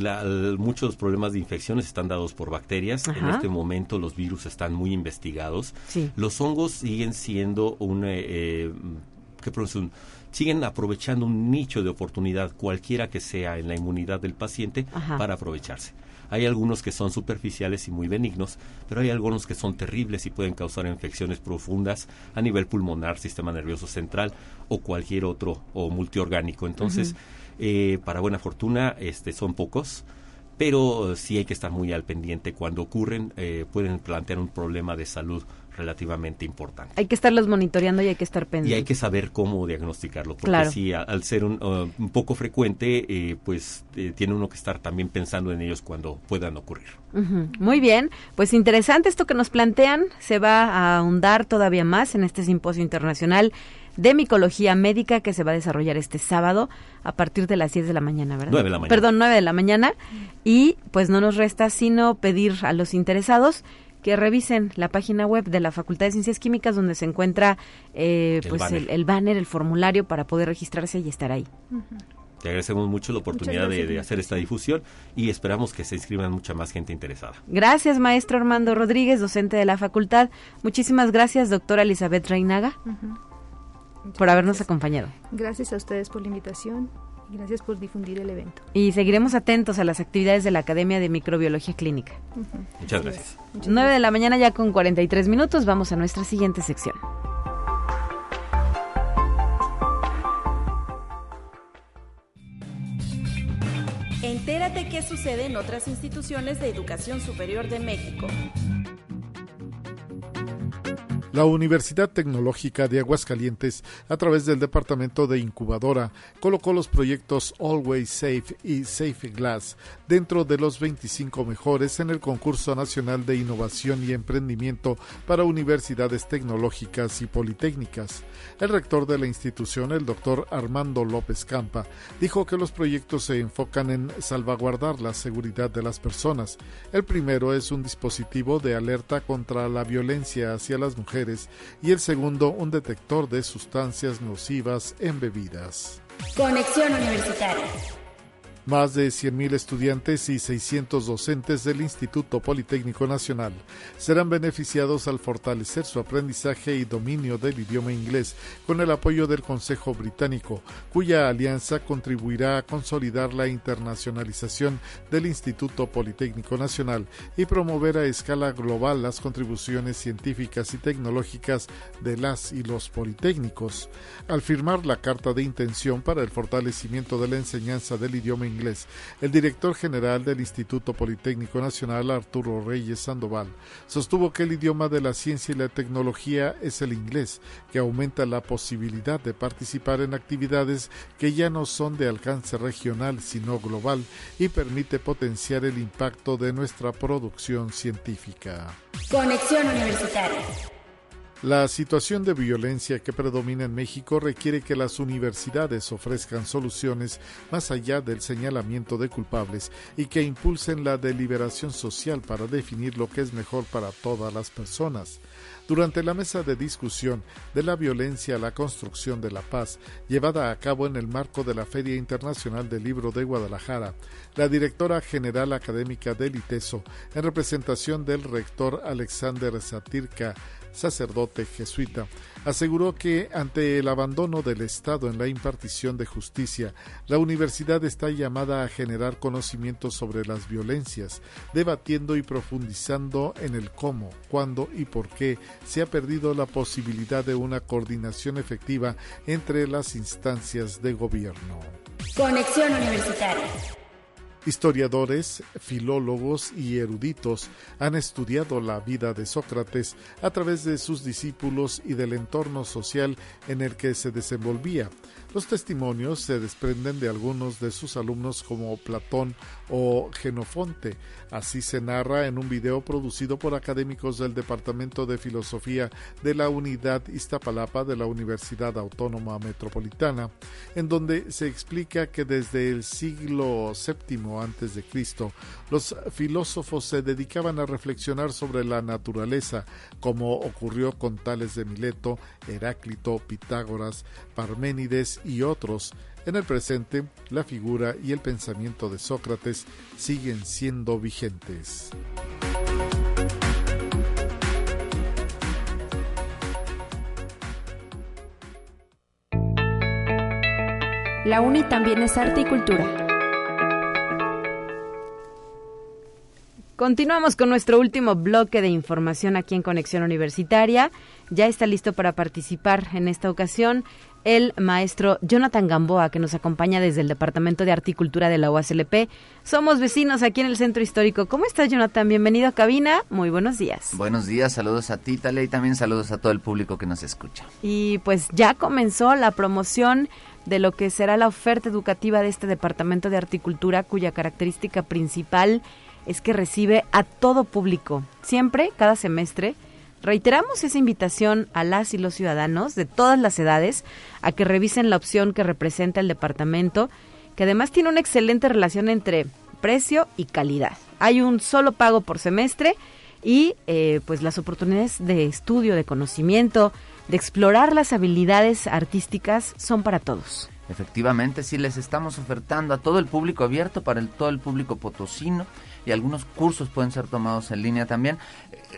muchos problemas de infecciones están dados por bacterias. En este momento los virus están muy investigados. Los hongos siguen siendo un, eh, eh ¿qué siguen aprovechando un nicho de oportunidad cualquiera que sea en la inmunidad del paciente para aprovecharse. Hay algunos que son superficiales y muy benignos, pero hay algunos que son terribles y pueden causar infecciones profundas a nivel pulmonar, sistema nervioso central o cualquier otro o multiorgánico. Entonces, eh, para buena fortuna, este, son pocos pero sí hay que estar muy al pendiente. Cuando ocurren, eh, pueden plantear un problema de salud relativamente importante. Hay que estarlos monitoreando y hay que estar pendiente. Y hay que saber cómo diagnosticarlo, porque si al ser un, uh, un, poco frecuente, eh, pues eh, tiene uno que estar también pensando en ellos cuando puedan ocurrir. Muy bien, pues interesante esto que nos plantean, se va a ahondar todavía más en este simposio internacional de micología médica que se va a desarrollar este sábado a partir de las 10 de la mañana, ¿verdad? 9 de la mañana. Perdón, 9 de la mañana. Y pues no nos resta sino pedir a los interesados que revisen la página web de la Facultad de Ciencias Químicas donde se encuentra eh, el, pues banner. El, banner. El, formulario para poder registrarse y estar ahí. Te agradecemos mucho la oportunidad de, hacer esta difusión y esperamos que se inscriban mucha más gente interesada. Gracias, maestro Armando Rodríguez, docente de la facultad. Muchísimas gracias, doctora Elizabeth Reinaga, por habernos acompañado. Gracias a ustedes por la invitación Gracias por difundir el evento. Y seguiremos atentos a las actividades de la Academia de Microbiología Clínica. Muchas gracias. 9 de la mañana ya con 43 minutos. Vamos a nuestra siguiente sección. Entérate qué sucede en otras instituciones de educación superior de México. La Universidad Tecnológica de Aguascalientes, a través del Departamento de Incubadora, colocó los proyectos Always Safe y Safe Glass dentro de los 25 mejores en el Concurso Nacional de Innovación y Emprendimiento para Universidades Tecnológicas y Politécnicas. El rector de la institución, el doctor Armando López Campa, dijo que los proyectos se enfocan en salvaguardar la seguridad de las personas. El primero es un dispositivo de alerta contra la violencia hacia las mujeres y el segundo un detector de sustancias nocivas en bebidas. Conexión Universitaria. Más de 100.000 estudiantes y 600 docentes del Instituto Politécnico Nacional serán beneficiados al fortalecer su aprendizaje y dominio del idioma inglés con el apoyo del Consejo Británico, cuya alianza contribuirá a consolidar la internacionalización del Instituto Politécnico Nacional y promover a escala global las contribuciones científicas y tecnológicas de las y los politécnicos. Al firmar la carta de intención para el fortalecimiento de la enseñanza del idioma inglés, El director general del Instituto Politécnico Nacional, Arturo Reyes Sandoval, sostuvo que el idioma de la ciencia y la tecnología es el inglés, que aumenta la posibilidad de participar en actividades que ya no son de alcance regional, sino global, y permite potenciar el impacto de nuestra producción científica. Conexión Universitaria. La situación de violencia que predomina en México requiere que las universidades ofrezcan soluciones más allá del señalamiento de culpables y que impulsen la deliberación social para definir lo que es mejor para todas las personas. Durante la mesa de discusión de la violencia a la construcción de la paz, llevada a cabo en el marco de la Feria Internacional del Libro de Guadalajara, la directora general académica del ITESO, en representación del rector Alexander Satirka, sacerdote jesuita, aseguró que ante el abandono del Estado en la impartición de justicia, la universidad está llamada a generar conocimiento sobre las violencias, debatiendo y profundizando en el cómo, cuándo y por qué se ha perdido la posibilidad de una coordinación efectiva entre las instancias de gobierno. Conexión Universitaria. Historiadores, filólogos y eruditos han estudiado la vida de Sócrates a través de sus discípulos y del entorno social en el que se desenvolvía. Los testimonios se desprenden de algunos de sus alumnos como Platón o Genofonte. Así se narra en un video producido por académicos del Departamento de Filosofía de la Unidad Iztapalapa de la Universidad Autónoma Metropolitana, en donde se explica que desde el siglo VII Cristo, los filósofos se dedicaban a reflexionar sobre la naturaleza, como ocurrió con Tales de Mileto, Heráclito, Pitágoras, Parménides y otros. En el presente, la figura y el pensamiento de Sócrates siguen siendo vigentes. La UNI también es arte y cultura. Continuamos con nuestro último bloque de información aquí en Conexión Universitaria. Ya está listo para participar en esta ocasión el maestro Jonathan Gamboa, que nos acompaña desde el Departamento de Articultura de la UASLP. Somos vecinos aquí en el Centro Histórico. ¿Cómo estás, Jonathan? Bienvenido a cabina. Muy buenos días. Buenos días, saludos a ti, Tale, y también saludos a todo el público que nos escucha. Y pues ya comenzó la promoción de lo que será la oferta educativa de este Departamento de Articultura, cuya característica principal es que recibe a todo público, siempre, cada semestre. Reiteramos esa invitación a las y los ciudadanos de todas las edades a que revisen la opción que representa el departamento, que además tiene una excelente relación entre precio y calidad. Hay un solo pago por semestre y eh, pues las oportunidades de estudio, de conocimiento, de explorar las habilidades artísticas son para todos. Efectivamente, sí les estamos ofertando a todo el público abierto, para todo el público potosino y algunos cursos pueden ser tomados en línea también.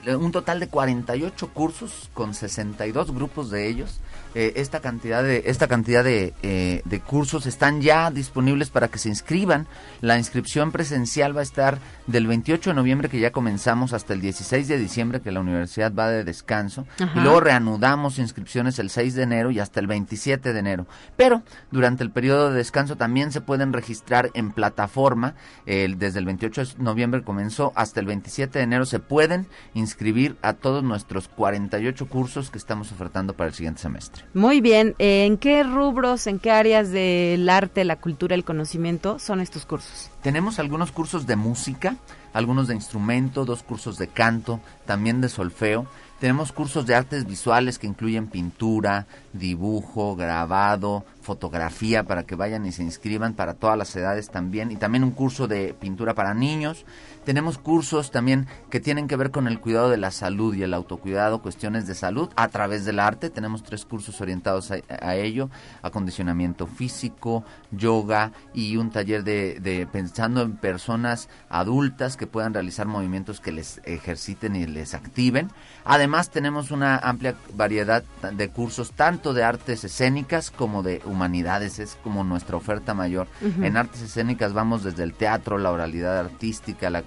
Eh, un total de 48 cursos con 62 grupos de ellos eh, esta cantidad de esta cantidad de, eh, de, cursos están ya disponibles para que se inscriban. La inscripción presencial va a estar del 28 de noviembre que ya comenzamos hasta el 16 de diciembre que la universidad va de descanso y luego reanudamos inscripciones el 6 de enero y hasta el 27 de enero. Pero durante el periodo de descanso también se pueden registrar en plataforma. desde el 28 de noviembre comenzó hasta el 27 de enero se pueden inscribir a todos nuestros 48 cursos que estamos ofertando para el siguiente semestre. Muy bien, ¿en qué rubros, en qué áreas del arte, la cultura, el conocimiento son estos cursos? Tenemos algunos cursos de música, algunos de instrumento, dos cursos de canto, también de solfeo. Tenemos cursos de artes visuales que incluyen pintura, dibujo, grabado, fotografía para que vayan y se inscriban para todas las edades también y también un curso de pintura para niños tenemos cursos también que tienen que ver con el cuidado de la salud y el autocuidado, cuestiones de salud a través del arte. Tenemos tres cursos orientados a, ello, acondicionamiento físico, yoga y un taller de, de, pensando en personas adultas que puedan realizar movimientos que les ejerciten y les activen. Además tenemos una amplia variedad de cursos tanto de artes escénicas como de humanidades, es como nuestra oferta mayor. En artes escénicas vamos desde el teatro, la oralidad artística, la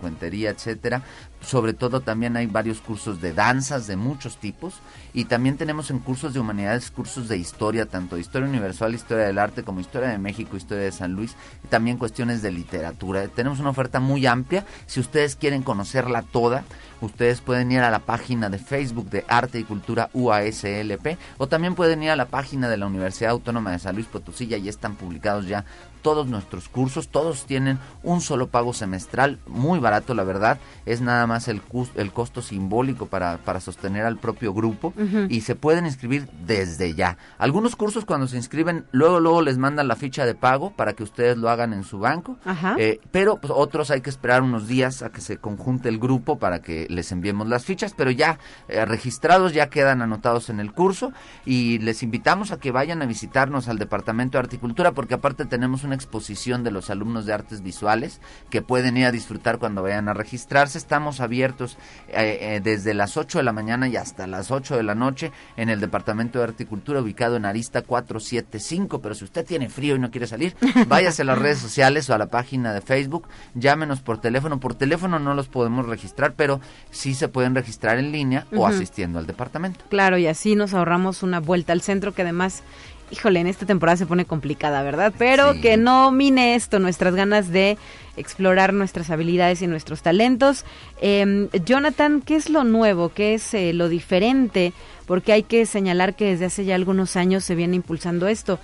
etcétera. Sobre todo también hay varios cursos de danzas de muchos tipos y también tenemos en cursos de humanidades cursos de historia, tanto de historia universal, historia del arte como historia de México, historia de San Luis y también cuestiones de literatura. Tenemos una oferta muy amplia. Si ustedes quieren conocerla toda, ustedes pueden ir a la página de Facebook de Arte y Cultura UASLP o también pueden ir a la página de la Universidad Autónoma de San Luis Potosí y están publicados ya todos nuestros cursos, todos tienen un solo pago semestral, muy barato la verdad, es nada más el, el costo simbólico para, para sostener al propio grupo y se pueden inscribir desde ya. Algunos cursos cuando se inscriben, luego luego les mandan la ficha de pago para que ustedes lo hagan en su banco, eh, pero pues, otros hay que esperar unos días a que se conjunte el grupo para que les enviemos las fichas, pero ya eh, registrados ya quedan anotados en el curso y les invitamos a que vayan a visitarnos al Departamento de Articultura porque aparte tenemos una exposición de los alumnos de artes visuales que pueden ir a disfrutar cuando vayan a registrarse. Estamos abiertos eh, eh, desde las 8 de la mañana y hasta las 8 de la noche en el Departamento de Articultura ubicado en Arista 475. Pero si usted tiene frío y no quiere salir, *laughs* váyase a las redes sociales o a la página de Facebook, llámenos por teléfono. Por teléfono no los podemos registrar, pero sí se pueden registrar en línea o asistiendo al departamento. Claro, y así nos ahorramos una vuelta al centro que además híjole, en esta temporada se pone complicada, ¿verdad? Pero que no mine esto, nuestras ganas de explorar nuestras habilidades y nuestros talentos. Em, Jonathan, ¿qué es lo nuevo? ¿Qué es eh, lo diferente? Porque hay que señalar que desde hace ya algunos años se viene impulsando esto.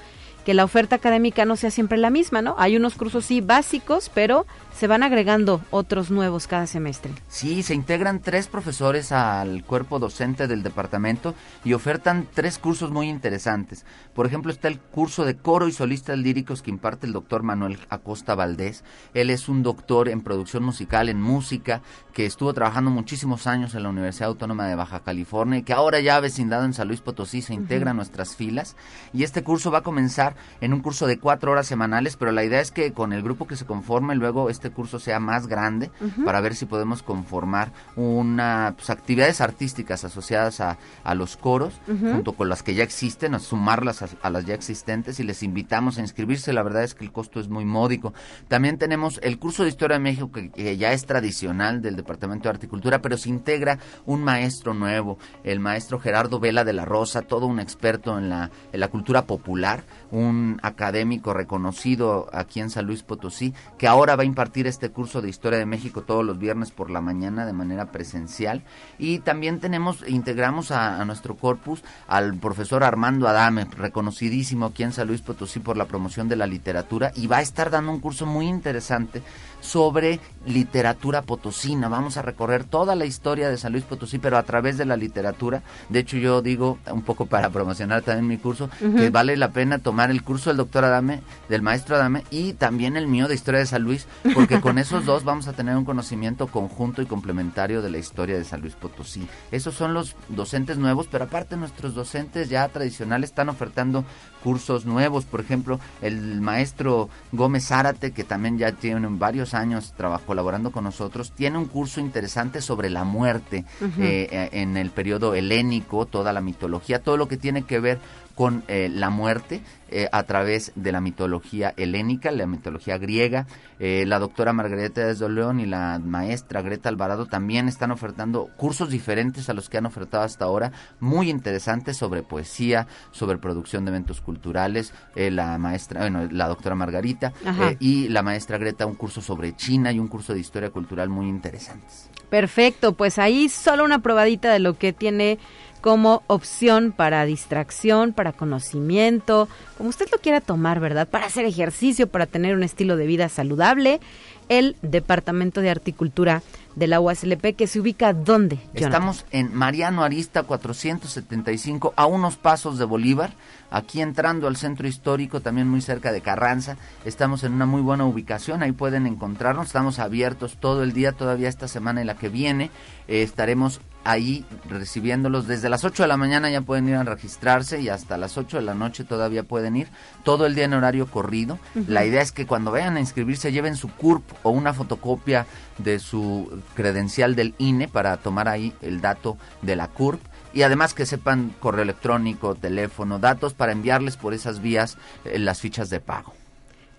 Que la oferta académica no sea siempre la misma, ¿no? Hay unos cursos sí básicos, pero se van agregando otros nuevos cada semestre. Sí, se integran tres profesores al cuerpo docente del departamento y ofertan tres cursos muy interesantes. Por ejemplo, está el curso de coro y solistas líricos que imparte el doctor Manuel Acosta Valdés. Él es un doctor en producción musical, en música, que estuvo trabajando muchísimos años en la Universidad Autónoma de Baja California y que ahora ya vecindado en San Luis Potosí se integra a nuestras filas. Y este curso va a comenzar en un curso de cuatro horas semanales, pero la idea es que con el grupo que se conforme luego este curso sea más grande para ver si podemos conformar una pues, actividades artísticas asociadas a, los coros junto con las que ya existen, a sumarlas a, las ya existentes y les invitamos a inscribirse. La verdad es que el costo es muy módico. También tenemos el curso de Historia de México que, ya es tradicional del Departamento de Articultura, pero se integra un maestro nuevo, el maestro Gerardo Vela de la Rosa, todo un experto en la, en la cultura popular un académico reconocido aquí en San Luis Potosí, que ahora va a impartir este curso de Historia de México todos los viernes por la mañana de manera presencial. Y también tenemos, integramos a, nuestro corpus al profesor Armando Adame, reconocidísimo aquí en San Luis Potosí por la promoción de la literatura, y va a estar dando un curso muy interesante sobre literatura potosina. Vamos a recorrer toda la historia de San Luis Potosí, pero a través de la literatura. De hecho, yo digo, un poco para promocionar también mi curso, que vale la pena tomar el curso del doctor Adame, del maestro Adame, y también el mío de historia de San Luis, porque con *laughs* esos dos vamos a tener un conocimiento conjunto y complementario de la historia de San Luis Potosí. Esos son los docentes nuevos, pero aparte nuestros docentes ya tradicionales están ofertando cursos nuevos. Por ejemplo, el maestro Gómez Zárate, que también ya tiene varios años trabajó colaborando con nosotros, tiene un curso interesante sobre la muerte eh, eh, en el periodo helénico, toda la mitología, todo lo que tiene que ver con eh, la muerte eh, a través de la mitología helénica, la mitología griega. Eh, la doctora Margarita de León y la maestra Greta Alvarado también están ofertando cursos diferentes a los que han ofertado hasta ahora, muy interesantes sobre poesía, sobre producción de eventos culturales. la maestra, bueno, la doctora Margarita y la maestra Greta un curso sobre China y un curso de historia cultural muy interesantes. Perfecto, pues ahí solo una probadita de lo que tiene como opción para distracción, para conocimiento, como usted lo quiera tomar, ¿verdad? Para hacer ejercicio, para tener un estilo de vida saludable, el Departamento de Articultura de la UASLP, que se ubica ¿dónde? Estamos en Mariano Arista 475, a unos pasos de Bolívar, aquí entrando al centro histórico, también muy cerca de Carranza. Estamos en una muy buena ubicación, ahí pueden encontrarnos, estamos abiertos todo el día, todavía esta semana y la que viene. Eh, estaremos ahí recibiéndolos. Desde las 8 de la mañana ya pueden ir a registrarse y hasta las 8 de la noche todavía pueden ir. Todo el día en horario corrido. La idea es que cuando vayan a inscribirse lleven su CURP o una fotocopia de su credencial del INE para tomar ahí el dato de la CURP y además que sepan correo electrónico, teléfono, datos para enviarles por esas vías eh, las fichas de pago.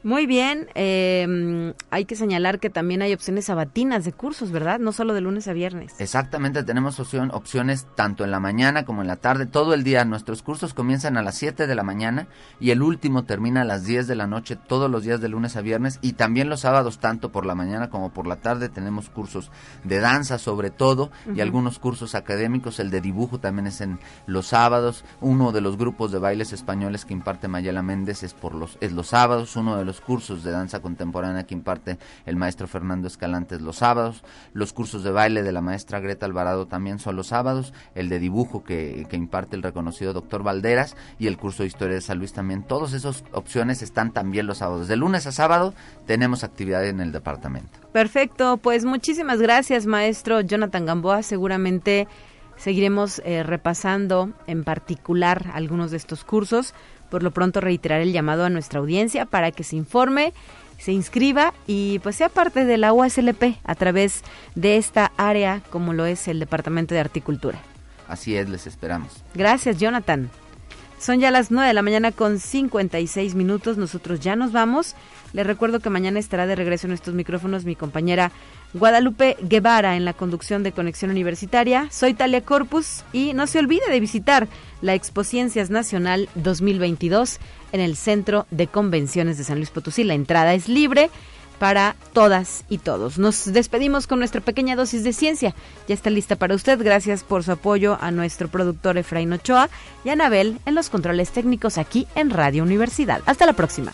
Muy bien, eh, hay que señalar que también hay opciones sabatinas de cursos, ¿verdad? No solo de lunes a viernes. Exactamente, tenemos opción, opciones tanto en la mañana como en la tarde, todo el día. Nuestros cursos comienzan a las 7 de la mañana y el último termina a las 10 de la noche todos los días de lunes a viernes y también los sábados, tanto por la mañana como por la tarde, tenemos cursos de danza sobre todo y algunos cursos académicos. El de dibujo también es en los sábados. Uno de los grupos de bailes españoles que imparte Mayela Méndez es, por los, es los sábados. Uno de los cursos de danza contemporánea que imparte el maestro Fernando Escalantes los sábados, los cursos de baile de la maestra Greta Alvarado también son los sábados, el de dibujo que, imparte el reconocido doctor Valderas y el curso de historia de San Luis también. Todas esas opciones están también los sábados. De lunes a sábado tenemos actividad en el departamento. Perfecto, pues muchísimas gracias maestro Jonathan Gamboa. Seguramente seguiremos eh, repasando en particular algunos de estos cursos. Por lo pronto reiterar el llamado a nuestra audiencia para que se informe, se inscriba y pues sea parte de la UASLP a través de esta área como lo es el Departamento de Articultura. Así es, les esperamos. Gracias, Jonathan. Son ya las 9 de la mañana con 56 minutos. Nosotros ya nos vamos. Les recuerdo que mañana estará de regreso en estos micrófonos mi compañera Guadalupe Guevara en la conducción de Conexión Universitaria. Soy Talia Corpus y no se olvide de visitar la Expo Ciencias Nacional 2022 en el Centro de Convenciones de San Luis Potosí. La entrada es libre. para todas y todos. Nos despedimos con nuestra pequeña dosis de ciencia. Ya está lista para usted. Gracias por su apoyo a nuestro productor Efraín Ochoa y a Anabel en los controles técnicos aquí en Radio Universidad. Hasta la próxima.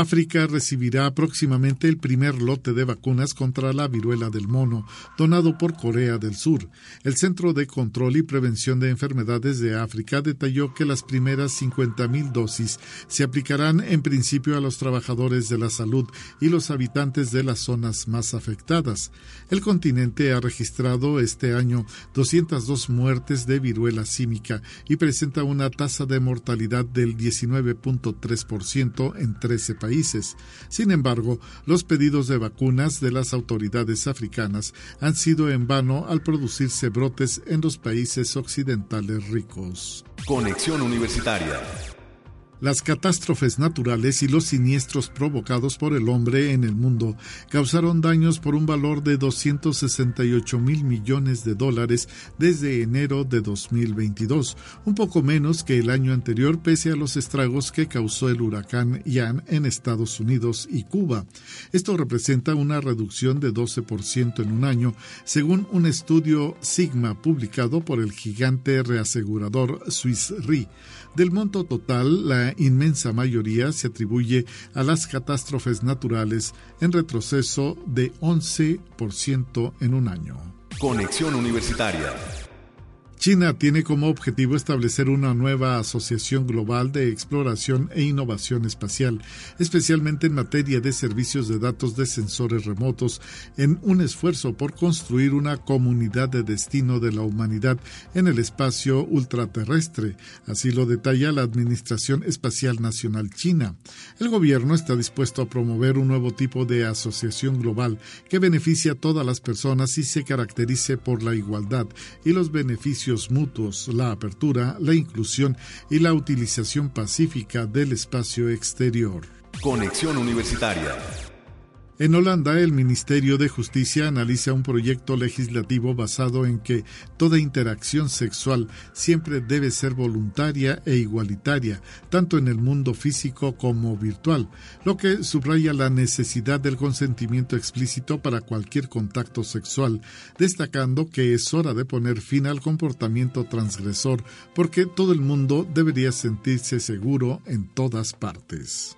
África recibirá próximamente el primer lote de vacunas contra la viruela del mono, donado por Corea del Sur. El Centro de Control y Prevención de Enfermedades de África detalló que las primeras 50.000 dosis se aplicarán en principio a los trabajadores de la salud y los habitantes de las zonas más afectadas. El continente ha registrado este año 202 muertes de viruela símica y presenta una tasa de mortalidad del 19.3% en 13 países. Sin embargo, los pedidos de vacunas de las autoridades africanas han sido en vano al producirse brotes en los países occidentales ricos. Conexión Universitaria las catástrofes naturales y los siniestros provocados por el hombre en el mundo causaron daños por un valor de 268 mil millones de dólares desde enero de 2022, un poco menos que el año anterior pese a los estragos que causó el huracán Ian en Estados Unidos y Cuba. Esto representa una reducción de 12% en un año, según un estudio Sigma publicado por el gigante reasegurador Swiss Re. Del monto total, la inmensa mayoría se atribuye a las catástrofes naturales en retroceso de 11% en un año. Conexión Universitaria China tiene como objetivo establecer una nueva asociación global de exploración e innovación espacial, especialmente en materia de servicios de datos de sensores remotos, en un esfuerzo por construir una comunidad de destino de la humanidad en el espacio ultraterrestre. Así lo detalla la Administración Espacial Nacional China. El gobierno está dispuesto a promover un nuevo tipo de asociación global que beneficie a todas las personas y se caracterice por la igualdad y los mutuos, la apertura, la inclusión y la utilización pacífica del espacio exterior. Conexión Universitaria en Holanda, el Ministerio de Justicia analiza un proyecto legislativo basado en que toda interacción sexual siempre debe ser voluntaria e igualitaria, tanto en el mundo físico como virtual, lo que subraya la necesidad del consentimiento explícito para cualquier contacto sexual, destacando que es hora de poner fin al comportamiento transgresor porque todo el mundo debería sentirse seguro en todas partes.